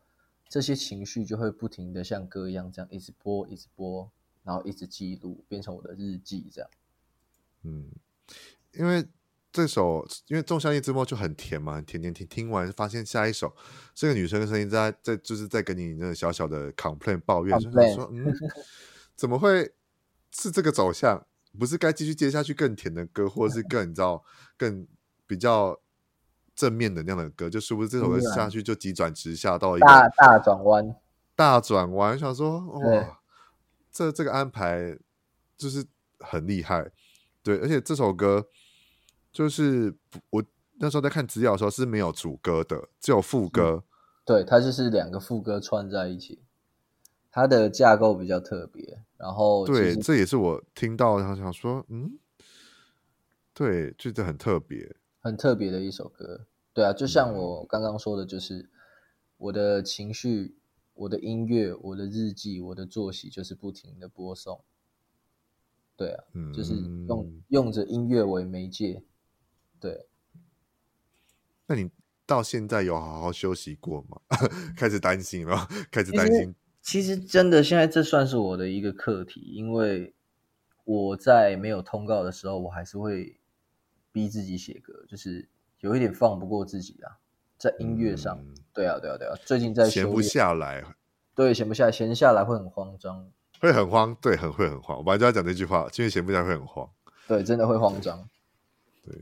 这些情绪就会不停的像歌一样这样一直播，一直播，然后一直记录，变成我的日记这样。嗯。因为这首，因为《仲夏夜之梦》就很甜嘛，很甜甜听。听完发现下一首，这个女生的声音在在就是在跟你那个小小的 complain 抱怨，就是说，嗯，怎么会是这个走向？不是该继续接下去更甜的歌，或者是更你知道更比较正面的那样的歌？就是不是这首歌下去就急转直下到一个大大转弯，大转弯？想说哇，这这个安排就是很厉害。对，而且这首歌就是我那时候在看资料的时候是没有主歌的，只有副歌。对，它就是两个副歌串在一起，它的架构比较特别。然后，对，这也是我听到然后想说，嗯，对，就是很特别，很特别的一首歌。对啊，就像我刚刚说的，就是我的情绪、我的音乐、我的日记、我的作息，就是不停的播送。对啊，嗯、就是用用着音乐为媒介，对。那你到现在有好好休息过吗？开始担心了，开始担心。其实真的，现在这算是我的一个课题，因为我在没有通告的时候，我还是会逼自己写歌，就是有一点放不过自己啊，在音乐上。嗯、对啊，对啊，对啊。最近在闲不下来，对，闲不下来，闲下来会很慌张。会很慌，对，很会很慌。我本来就要讲这句话，因为闲不下来会很慌，对，真的会慌张，对，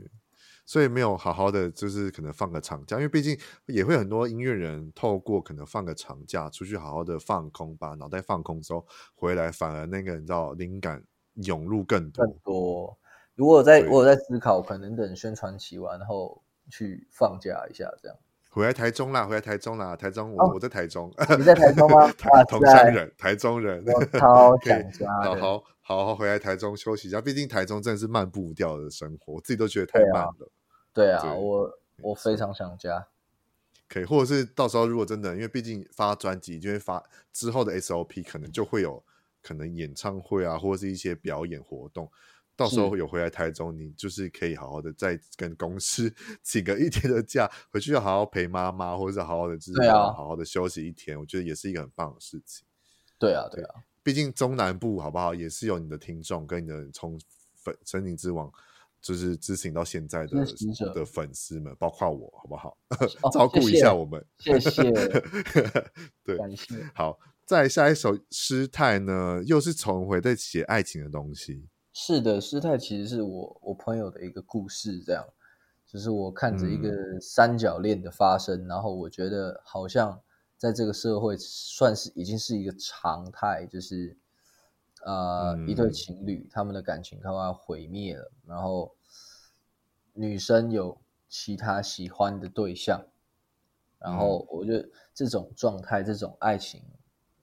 所以没有好好的，就是可能放个长假，因为毕竟也会很多音乐人透过可能放个长假出去好好的放空，把脑袋放空之后回来，反而那个你知道灵感涌入更多。更多。如果我在我有在思考，可能等宣传期完后去放假一下，这样。回来台中啦！回来台中啦！台中，我、哦、我在台中。你在台中吗？台同乡人，台中人。我超 想家的。好好好好回来台中休息一下，毕竟台中真的是慢步调的生活，我自己都觉得太慢了。对啊，对啊对我我非常想家。可以，或者是到时候如果真的，因为毕竟发专辑，就会发之后的 SOP，可能就会有可能演唱会啊，或者是一些表演活动。到时候有回来台中，你就是可以好好的再跟公司 请个一天的假，回去要好好陪妈妈，或者是好好的就是好好的休息一天，啊、我觉得也是一个很棒的事情。对啊，对啊，毕竟中南部好不好，也是有你的听众跟你的从粉森林之王就是支持到现在的的粉丝们，包括我，好不好？哦、照顾一下我们，谢谢。对，感谢。好，再下一首诗态呢，又是重回在写爱情的东西。是的，失态其实是我我朋友的一个故事，这样，就是我看着一个三角恋的发生，嗯、然后我觉得好像在这个社会算是已经是一个常态，就是呃、嗯、一对情侣他们的感情快要毁灭了，然后女生有其他喜欢的对象，然后我觉得这种状态，这种爱情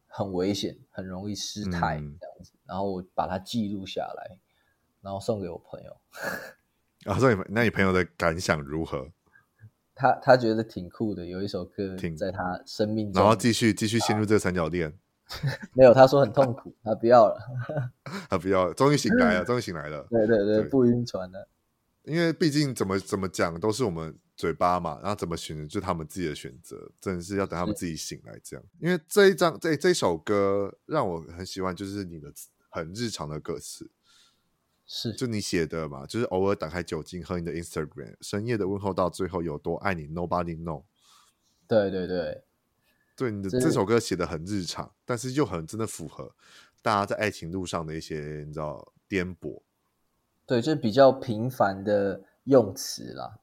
很危险，很容易失态这样子，嗯、然后我把它记录下来。然后送给我朋友，啊，送你，那你朋友的感想如何？他他觉得挺酷的，有一首歌在他生命中，然后继续继续陷入这个三角恋。没有，他说很痛苦，他不要了，他不要了，终于醒来了，终于醒来了。对对对，对不晕船了。因为毕竟怎么怎么讲都是我们嘴巴嘛，然后怎么选择就他们自己的选择，真的是要等他们自己醒来这样。因为这一张这这首歌让我很喜欢，就是你的很日常的歌词。是，就你写的嘛，就是偶尔打开酒精喝你的 Instagram，深夜的问候到最后有多爱你，Nobody know。对对对，对你的这首歌写的很日常，但是又很真的符合大家在爱情路上的一些你知道颠簸。对，就是比较平凡的用词啦，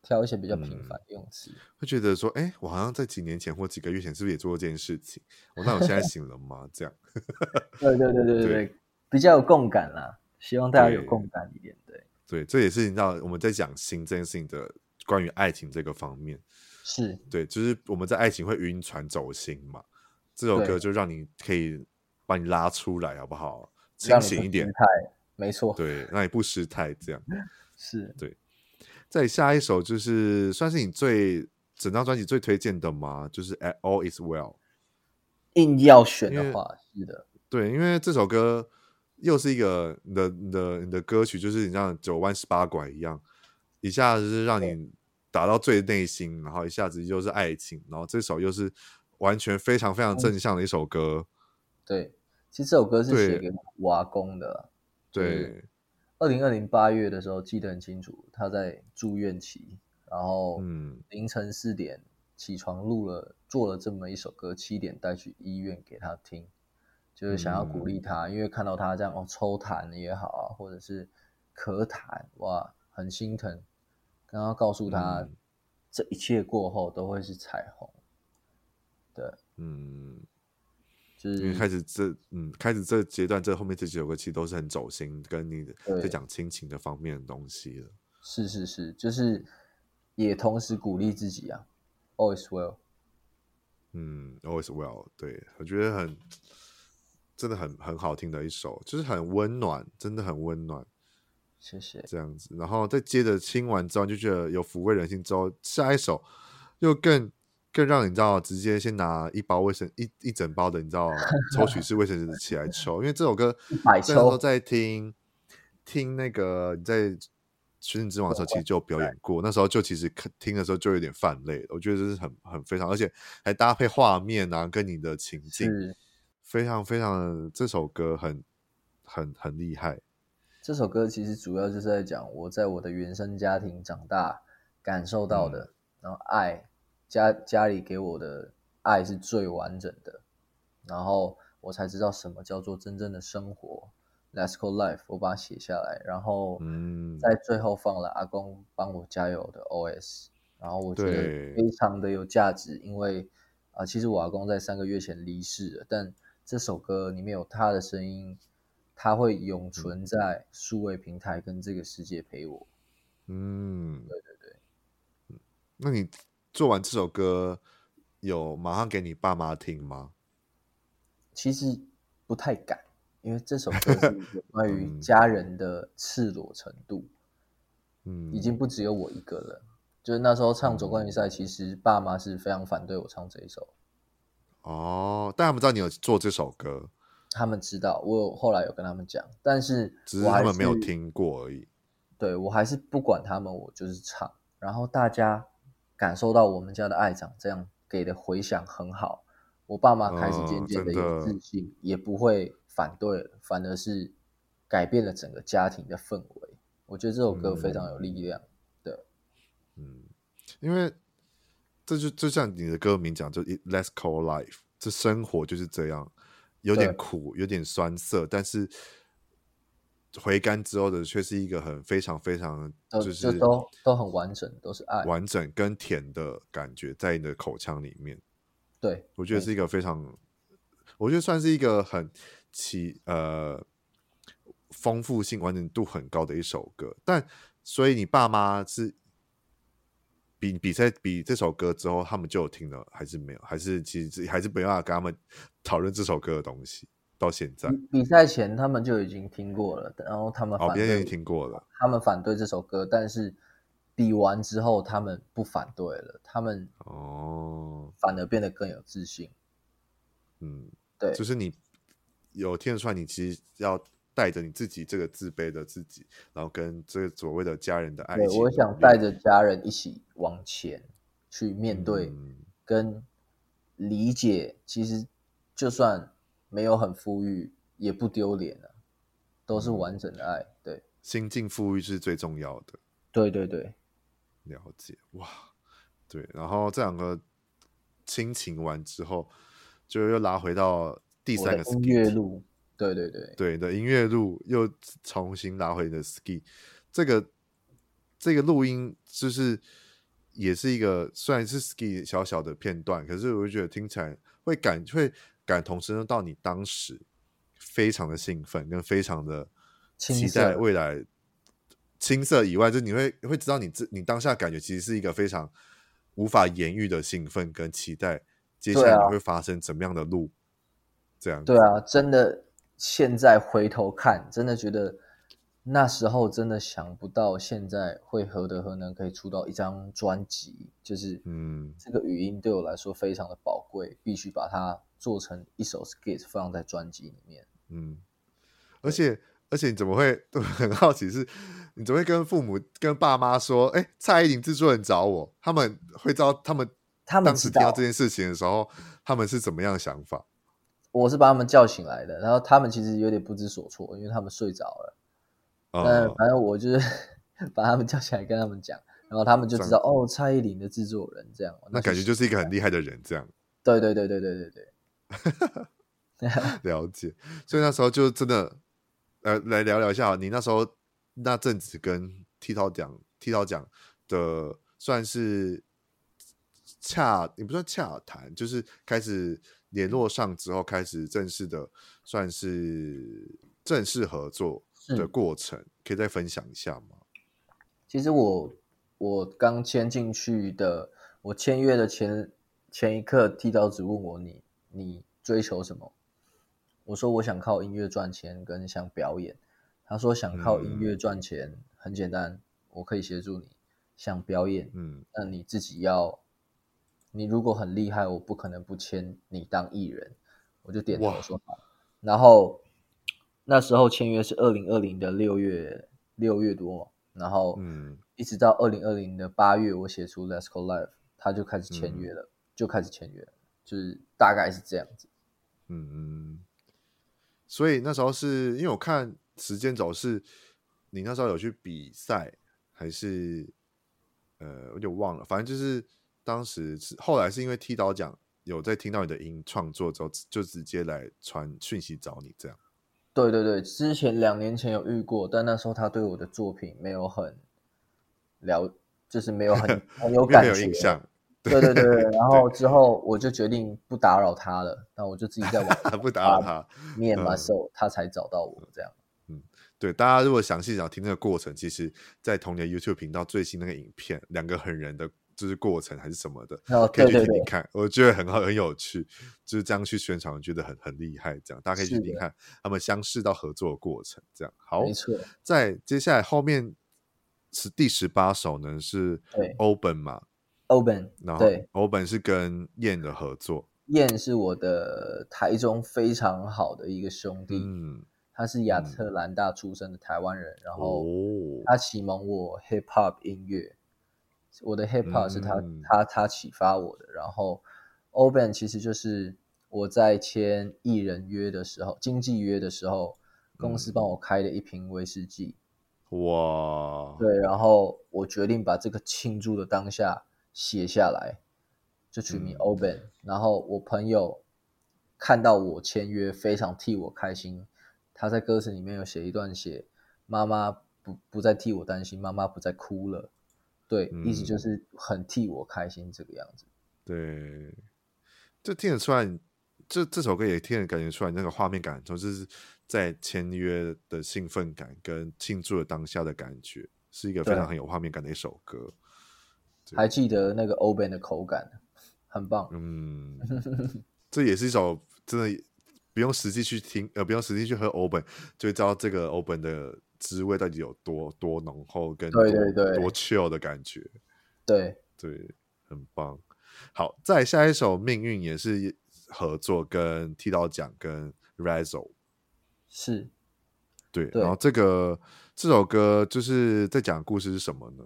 挑一些比较平凡的用词，嗯，会觉得说，哎，我好像在几年前或几个月前是不是也做过这件事情？我那我现在醒了吗？这样，对对对对对，对比较有共感啦，希望大家有共感一点，对对，这也是你知道我们在讲心这件事情的关于爱情这个方面，是对，就是我们在爱情会晕船走心嘛，这首歌就让你可以把你拉出来，好不好？清醒一点，没错，对，让你不失态，这样 是对。再下一首就是算是你最整张专辑最推荐的吗？就是《All Is Well》。硬要选的话，是的，对，因为这首歌又是一个你的你的你的歌曲，就是你像九弯十八拐一样，一下子是让你打到最内心，然后一下子又是爱情，然后这首又是完全非常非常正向的一首歌。对，其实这首歌是写给我阿公的。对，二零二零八月的时候记得很清楚，他在住院期，然后凌晨四点起床录了做了这么一首歌，七点带去医院给他听。就是想要鼓励他，嗯、因为看到他这样哦，抽痰也好啊，或者是咳痰，哇，很心疼。刚刚告诉他，嗯、这一切过后都会是彩虹。对，嗯，就是因为开始这，嗯，开始这阶段，这后面这几首歌其实都是很走心，跟你在讲亲情的方面的东西了。是是是，就是也同时鼓励自己啊，always well。嗯，always well，对，我觉得很。真的很很好听的一首，就是很温暖，真的很温暖。谢谢。这样子，然后再接着听完之后，就觉得有抚慰人心。之后下一首又更更让你知道，直接先拿一包卫生一一整包的，你知道 抽取式卫生纸起来抽，因为这首歌那时候在听听那个你在《全能之王》的时候，其实就有表演过。那时候就其实听的时候就有点泛泪，我觉得这是很很非常，而且还搭配画面啊，跟你的情境。非常非常，这首歌很很很厉害。这首歌其实主要就是在讲我在我的原生家庭长大感受到的，嗯、然后爱家家里给我的爱是最完整的，然后我才知道什么叫做真正的生活。Let's go life，我把它写下来，然后嗯，在最后放了阿公帮我加油的 OS，然后我觉得非常的有价值，因为啊、呃，其实我阿公在三个月前离世了，但这首歌里面有他的声音，他会永存在数位平台跟这个世界陪我。嗯，对对对。嗯，那你做完这首歌，有马上给你爸妈听吗？其实不太敢，因为这首歌是关 于家人的赤裸程度。嗯，已经不只有我一个了。就是那时候唱总冠军赛，其实爸妈是非常反对我唱这一首。哦，但他们知道你有做这首歌，他们知道，我有后来有跟他们讲，但是只是他们没有听过而已。对，我还是不管他们，我就是唱，然后大家感受到我们家的爱长这样给的回响很好，我爸妈开始渐渐的有自信，也不会反对了，反而是改变了整个家庭的氛围。我觉得这首歌非常有力量。嗯、对，嗯，因为。这就就像你的歌名讲，就 Let's call life，这生活就是这样，有点苦，有点酸涩，但是回甘之后的却是一个很非常非常，就是都都很完整，都是爱，完整跟甜的感觉在你的口腔里面。对，我觉得是一个非常，我觉得算是一个很奇呃丰富性、完整度很高的一首歌。但所以你爸妈是。比比赛比这首歌之后，他们就有听了还是没有？还是其实还是没办法跟他们讨论这首歌的东西。到现在比赛前他们就已经听过了，然后他们反对，哦、听过了，他们反对这首歌，但是比完之后他们不反对了，他们哦反而变得更有自信。嗯，对，就是你有听得出来，你其实要。带着你自己这个自卑的自己，然后跟这个所谓的家人的爱情，我想带着家人一起往前去面对，跟理解。其实就算没有很富裕，也不丢脸啊，都是完整的爱。对，心境富裕是最重要的。对对对，了解哇，对。然后这两个亲情完之后，就又拉回到第三个音乐路。对对对，对的音乐录又重新拿回你的 ski，这个这个录音就是也是一个虽然是 ski 小小的片段，可是我就觉得听起来会感会感同身受到你当时非常的兴奋，跟非常的期待未来。青涩以外，就你会会知道你自你当下感觉其实是一个非常无法言喻的兴奋跟期待，接下来会发生怎么样的路？这样对啊，真的现在回头看，真的觉得。那时候真的想不到，现在会何德何能可以出到一张专辑，就是嗯，这个语音对我来说非常的宝贵，必须把它做成一首 skit 放在专辑里面。嗯，而且而且你怎么会 很好奇是，你怎么会跟父母跟爸妈说，哎，蔡依林制作人找我，他们会知道他们他们当时听到这件事情的时候，他们是怎么样的想法？我是把他们叫醒来的，然后他们其实有点不知所措，因为他们睡着了。嗯，反正我就是 把他们叫起来跟他们讲，然后他们就知道哦，蔡依林的制作人这样。那感觉就是一个很厉害的人，这样。对对对对对对对。了解，所以那时候就真的，呃，来聊聊一下，你那时候那阵子跟剃刀讲剃刀讲的，算是洽，也不算洽谈，就是开始联络上之后，开始正式的，算是正式合作。的过程可以再分享一下吗？其实我我刚签进去的，我签约的前前一刻，剃刀子问我，你你追求什么？我说我想靠音乐赚钱，跟想表演。他说想靠音乐赚钱、嗯、很简单，我可以协助你。想表演，嗯，那你自己要，你如果很厉害，我不可能不签你当艺人。我就点头说好，然后。那时候签约是二零二零的六月六月多，然后嗯，一直到二零二零的八月，我写出《Let's Go Live》，他就开始签约了，嗯、就开始签约，就是大概是这样子。嗯嗯。所以那时候是因为我看时间轴是，你那时候有去比赛，还是呃，我就忘了，反正就是当时是后来是因为踢导讲有在听到你的音创作之后，就直接来传讯息找你这样。对对对，之前两年前有遇过，但那时候他对我的作品没有很了，就是没有很 很有感觉，有印象。对对对，然后之后我就决定不打扰他了，那我就自己在网 不打扰他，Me and myself，他才找到我这样。嗯，对，大家如果详细想听那个过程，其实，在童年 YouTube 频道最新那个影片，两个狠人的。就是过程还是什么的，哦、可以去听听看，我觉得很好，很有趣。就是这样去宣传，我觉得很很厉害。这样大家可以去听听看他们相识到合作的过程。这样好，没错。在接下来后面是第十八首呢，是 Open 嘛，Open，然后 Open 是跟燕的合作。燕是我的台中非常好的一个兄弟，嗯，他是亚特兰大出生的台湾人，嗯、然后他启蒙我 Hip Hop 音乐。我的 hip hop 是他、嗯、他他启发我的，然后 Oben 其实就是我在签艺人约的时候，经纪约的时候，公司帮我开了一瓶威士忌，哇，对，然后我决定把这个庆祝的当下写下来，就取名 Oben，、嗯、然后我朋友看到我签约，非常替我开心，他在歌词里面有写一段写妈妈不不再替我担心，妈妈不再哭了。对，意思就是很替我开心这个样子。对，就听得出来，这这首歌也听得感觉出来那个画面感，就是在签约的兴奋感跟庆祝的当下的感觉，是一个非常很有画面感的一首歌。还记得那个 Oben 的口感，很棒。嗯，这也是一首真的不用实际去听，呃，不用实际去喝 Oben，就会知道这个 Oben 的。滋味到底有多多浓厚，跟多对对对多 chill 的感觉，对对，很棒。好，再下一首《命运》也是合作，跟剃刀奖跟 Razzle 是，对，对。然后这个这首歌就是在讲故事是什么呢？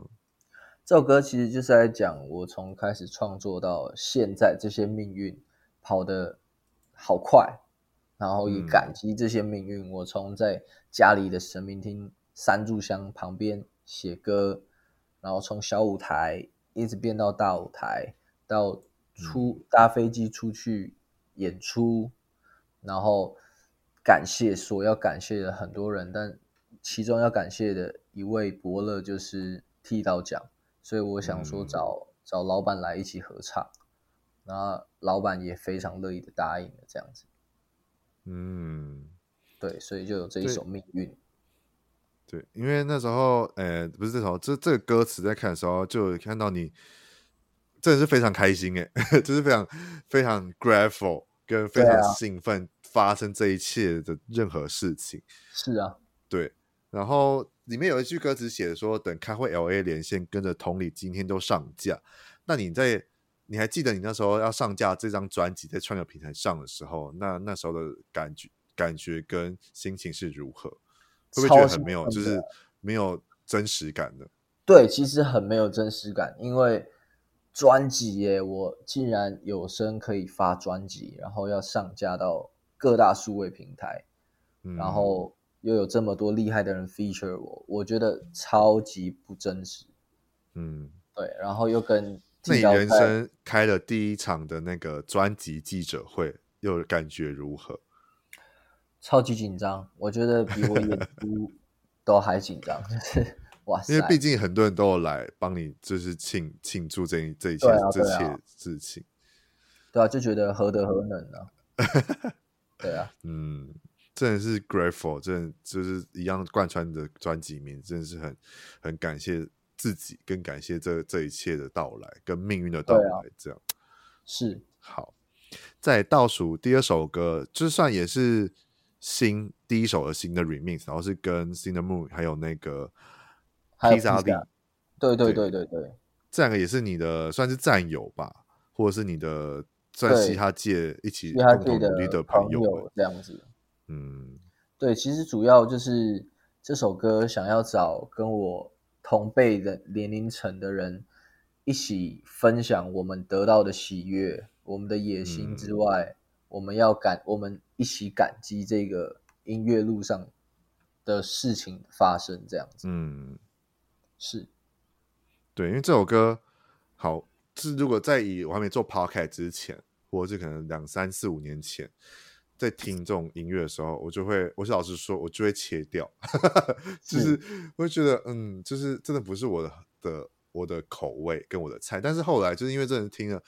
这首歌其实就是在讲我从开始创作到现在，这些命运跑得好快。然后也感激这些命运，嗯、我从在家里的神明厅三炷香旁边写歌，然后从小舞台一直变到大舞台，到出、嗯、搭飞机出去演出，然后感谢所要感谢的很多人，但其中要感谢的一位伯乐就是剃刀奖，所以我想说找找老板来一起合唱，那老板也非常乐意的答应了这样子。嗯，对，所以就有这一首命运。对，因为那时候，呃，不是这首，这这个歌词在看的时候，就看到你真的是非常开心，哎，就是非常非常 grateful，跟非常兴奋发生这一切的任何事情。是啊，对。然后里面有一句歌词写的说：“等开会 LA 连线，跟着同理今天都上架。”那你在你还记得你那时候要上架这张专辑在串流平台上的时候，那那时候的感觉、感觉跟心情是如何？会不会觉得很没有，就是没有真实感的？对，其实很没有真实感，因为专辑耶，我竟然有声可以发专辑，然后要上架到各大数位平台，嗯、然后又有这么多厉害的人 feature 我，我觉得超级不真实。嗯，对，然后又跟那你人生开了第一场的那个专辑记者会，又感觉如何？超级紧张，我觉得比我演出 都还紧张，就是哇塞！因为毕竟很多人都有来帮你，就是庆庆祝这一这一切、啊啊、这些事情。对啊，就觉得何德何能啊？对啊，嗯，真的是 grateful，真的就是一样贯穿的专辑名，真的是很很感谢自己，更感谢这这一切的到来跟命运的到来，这样、啊、是好。在倒数第二首歌，就算也是。新第一首的新的 remix，然后是跟 Cinnamon Moon 还有那个披萨利，对对对对对，这两个也是你的算是战友吧，或者是你的在嘻哈界一起共同努力的朋友这样子。嗯，对，其实主要就是这首歌想要找跟我同辈的年龄层的人一起分享我们得到的喜悦、我们的野心之外。嗯我们要感，我们一起感激这个音乐路上的事情发生，这样子。嗯，是，对，因为这首歌好，是如果在以我还没做 podcast 之前，或者是可能两三四五年前，在听这种音乐的时候，我就会，我是老实说，我就会切掉，就是我会觉得，嗯，就是真的不是我的的我的口味跟我的菜。但是后来就是因为真的听了。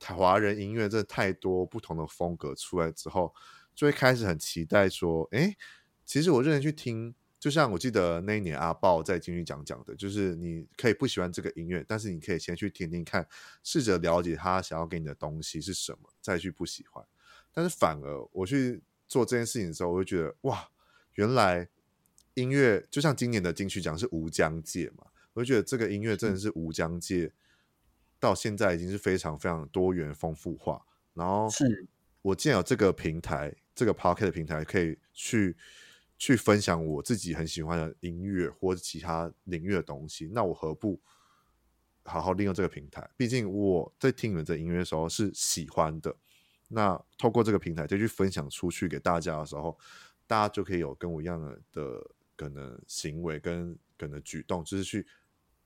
华人音乐真的太多不同的风格出来之后，就会开始很期待说，哎，其实我认真去听，就像我记得那一年阿豹在金曲奖讲的，就是你可以不喜欢这个音乐，但是你可以先去听听看，试着了解他想要给你的东西是什么，再去不喜欢。但是反而我去做这件事情的时候，我会觉得哇，原来音乐就像今年的金曲奖是无疆界嘛，我就觉得这个音乐真的是无疆界。嗯到现在已经是非常非常多元丰富化，然后是我既然有这个平台，这个 Podcast 的平台可以去去分享我自己很喜欢的音乐或者其他领域的东西，那我何不好好利用这个平台？毕竟我在听你们的音乐的时候是喜欢的，那透过这个平台再去分享出去给大家的时候，大家就可以有跟我一样的的可能行为跟可能举动，就是去。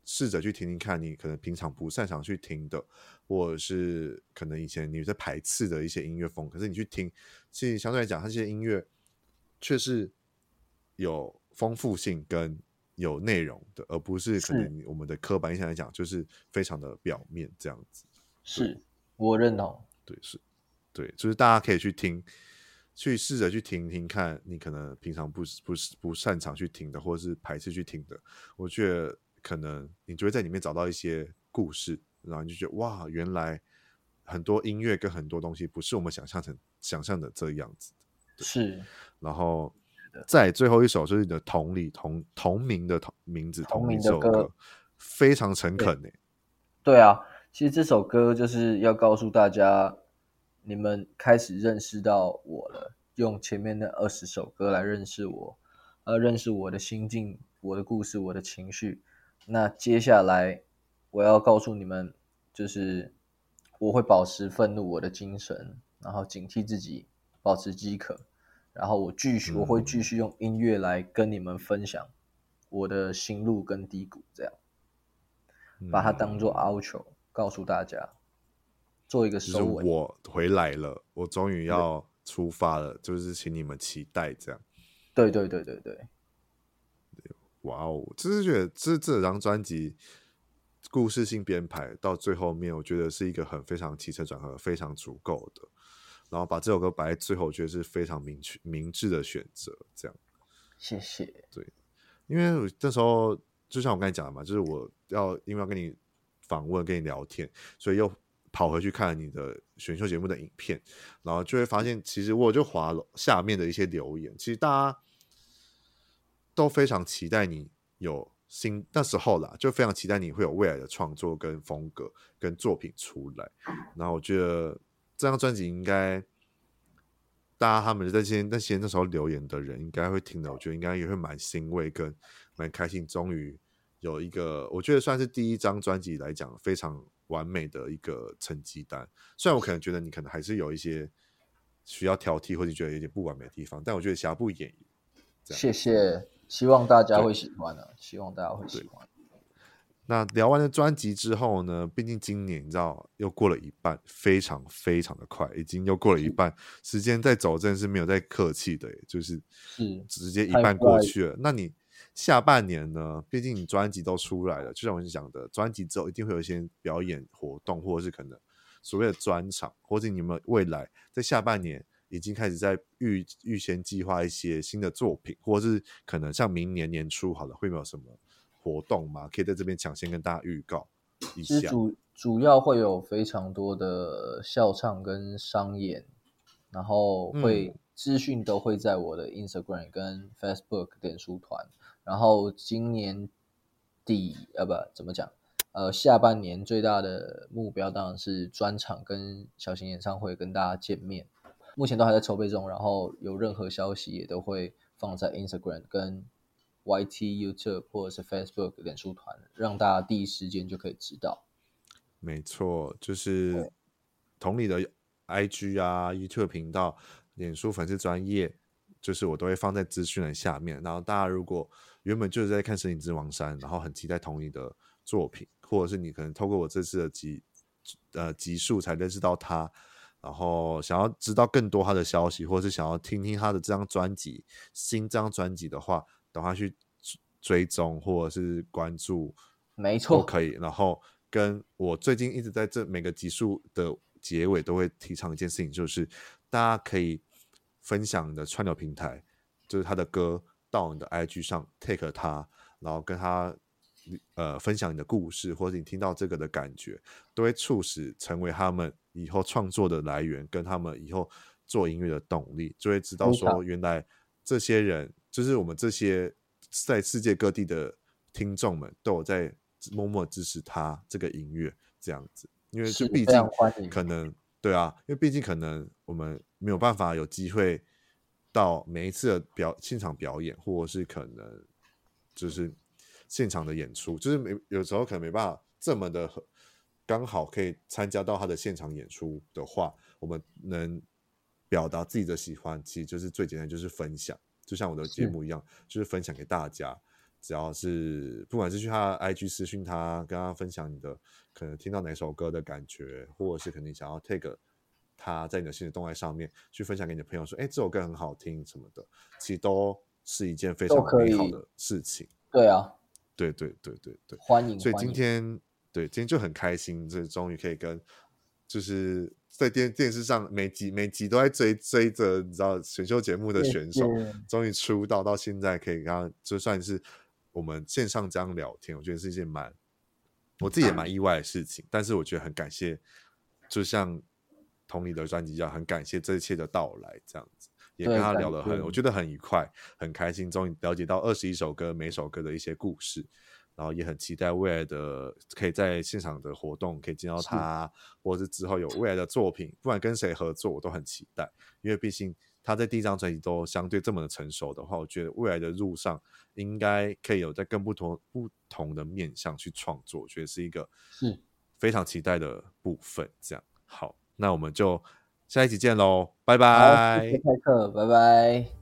试着去听听看，你可能平常不擅长去听的，或者是可能以前你在排斥的一些音乐风，可是你去听，其实相对来讲，它这些音乐却是有丰富性跟有内容的，而不是可能我们的刻板印象来讲，就是非常的表面这样子。是我认同，对，是，对，就是大家可以去听，去试着去听听看，你可能平常不是不是不擅长去听的，或者是排斥去听的，我觉得。可能你就会在里面找到一些故事，然后你就觉得哇，原来很多音乐跟很多东西不是我们想象成想象的这样子。是，然后在最后一首就是你的同理同同名的同名字同名的歌，歌非常诚恳呢。对啊，其实这首歌就是要告诉大家，你们开始认识到我了，用前面那二十首歌来认识我，呃，认识我的心境、我的故事、我的情绪。那接下来我要告诉你们，就是我会保持愤怒，我的精神，然后警惕自己，保持饥渴，然后我继续，我会继续用音乐来跟你们分享我的心路跟低谷，这样把它当做 outro 告诉大家，做一个收尾。我回来了，我终于要出发了，就是请你们期待这样。对对对对对。哇哦！就是觉得这这张专辑故事性编排到最后面，我觉得是一个很非常起承转合非常足够的。然后把这首歌摆在最后，我觉得是非常明确明智的选择。这样，谢谢。对，因为这时候就像我刚才讲的嘛，就是我要因为要跟你访问、跟你聊天，所以又跑回去看了你的选秀节目的影片，然后就会发现，其实我就滑了下面的一些留言，其实大家都非常期待你有新那时候啦，就非常期待你会有未来的创作跟风格跟作品出来。然后我觉得。这张专辑应该，大家他们那些那些那时候留言的人，应该会听的。我觉得应该也会蛮欣慰跟蛮开心，终于有一个，我觉得算是第一张专辑来讲非常完美的一个成绩单。虽然我可能觉得你可能还是有一些需要挑剔或者觉得有点不完美的地方，但我觉得瑕不掩瑜。谢谢，希望大家会喜欢的，希望大家会喜欢。那聊完了专辑之后呢？毕竟今年你知道又过了一半，非常非常的快，已经又过了一半，时间在走，真的是没有在客气的，就是直接一半过去了。那你下半年呢？毕竟你专辑都出来了，就像我讲的，专辑之后一定会有一些表演活动，或者是可能所谓的专场，或者你们未来在下半年已经开始在预预先计划一些新的作品，或者是可能像明年年初好了，会没有什么？活动嘛，可以在这边抢先跟大家预告一下。主主要会有非常多的笑唱跟商演，然后会资讯都会在我的 Instagram 跟 Facebook 脸书团。然后今年底呃不怎么讲呃下半年最大的目标当然是专场跟小型演唱会跟大家见面。目前都还在筹备中，然后有任何消息也都会放在 Instagram 跟。YT、YouTube 或者是 Facebook 脸书团，让大家第一时间就可以知道。没错，就是同理的 IG 啊、YouTube 频道、脸书粉丝专业，就是我都会放在资讯的下面。然后大家如果原本就是在看《森林之王三》，然后很期待同理的作品，或者是你可能透过我这次的集呃集数才认识到他，然后想要知道更多他的消息，或者是想要听听他的这张专辑新这张专辑的话。等他去追踪或者是关注，没错，都可以。然后跟我最近一直在这每个集数的结尾都会提倡一件事情，就是大家可以分享你的串流平台，就是他的歌到你的 IG 上 take 他，然后跟他呃分享你的故事，或者你听到这个的感觉，都会促使成为他们以后创作的来源，跟他们以后做音乐的动力，就会知道说原来这些人。就是我们这些在世界各地的听众们都有在默默支持他这个音乐这样子，因为就毕竟可能对啊，因为毕竟可能我们没有办法有机会到每一次的表现场表演，或者是可能就是现场的演出，就是没有时候可能没办法这么的刚好可以参加到他的现场演出的话，我们能表达自己的喜欢，其实就是最简单，就是分享。就像我的节目一样，是就是分享给大家。只要是不管是去他的 IG 私讯他，跟他分享你的可能听到哪首歌的感觉，或者是可能你想要 take 他在你的限时动态上面去分享给你的朋友说，哎，这首歌很好听什么的，其实都是一件非常美好的事情。对啊，对对对对对，欢迎。所以今天对今天就很开心，这终于可以跟就是。在电电视上每集每集都在追追着你知道选秀节目的选手，终于出道到现在可以跟他就算是我们线上这样聊天，我觉得是一件蛮我自己也蛮意外的事情。但是我觉得很感谢，就像同理的专辑一样，很感谢这一切的到来，这样子也跟他聊得很，我觉得很愉快，很开心，终于了解到二十一首歌每首歌的一些故事。然后也很期待未来的可以在现场的活动可以见到他，或者是之后有未来的作品，不管跟谁合作，我都很期待。因为毕竟他在第一张专辑都相对这么的成熟的话，我觉得未来的路上应该可以有在更不同不同的面向去创作，我觉得是一个非常期待的部分。这样好，那我们就下一集见喽，拜拜。谢谢凯克，拜拜。